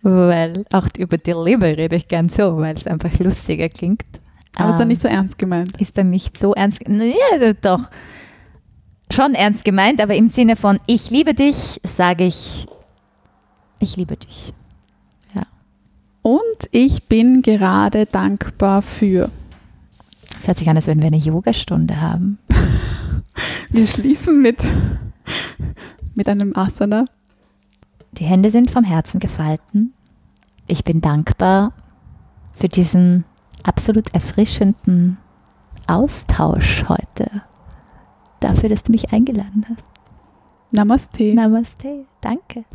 Weil auch über die Liebe rede ich gern so, weil es einfach lustiger klingt. Aber ist dann Ähm, nicht so ernst gemeint. ist dann nicht so ernst. Ja, doch. Schon ernst gemeint, aber im Sinne von ich liebe dich, sage ich ich liebe dich. Und ich bin gerade dankbar für. Es hört sich an, als würden wir eine Yogastunde haben. Wir schließen mit, mit einem Asana. Die Hände sind vom Herzen gefalten. Ich bin dankbar für diesen absolut erfrischenden Austausch heute. Dafür, dass du mich eingeladen hast. Namaste. Namaste. Danke.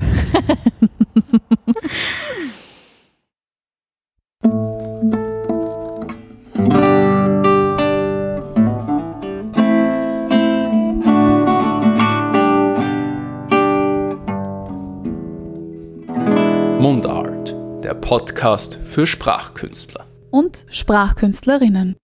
Mundart, der Podcast für Sprachkünstler. Und Sprachkünstlerinnen.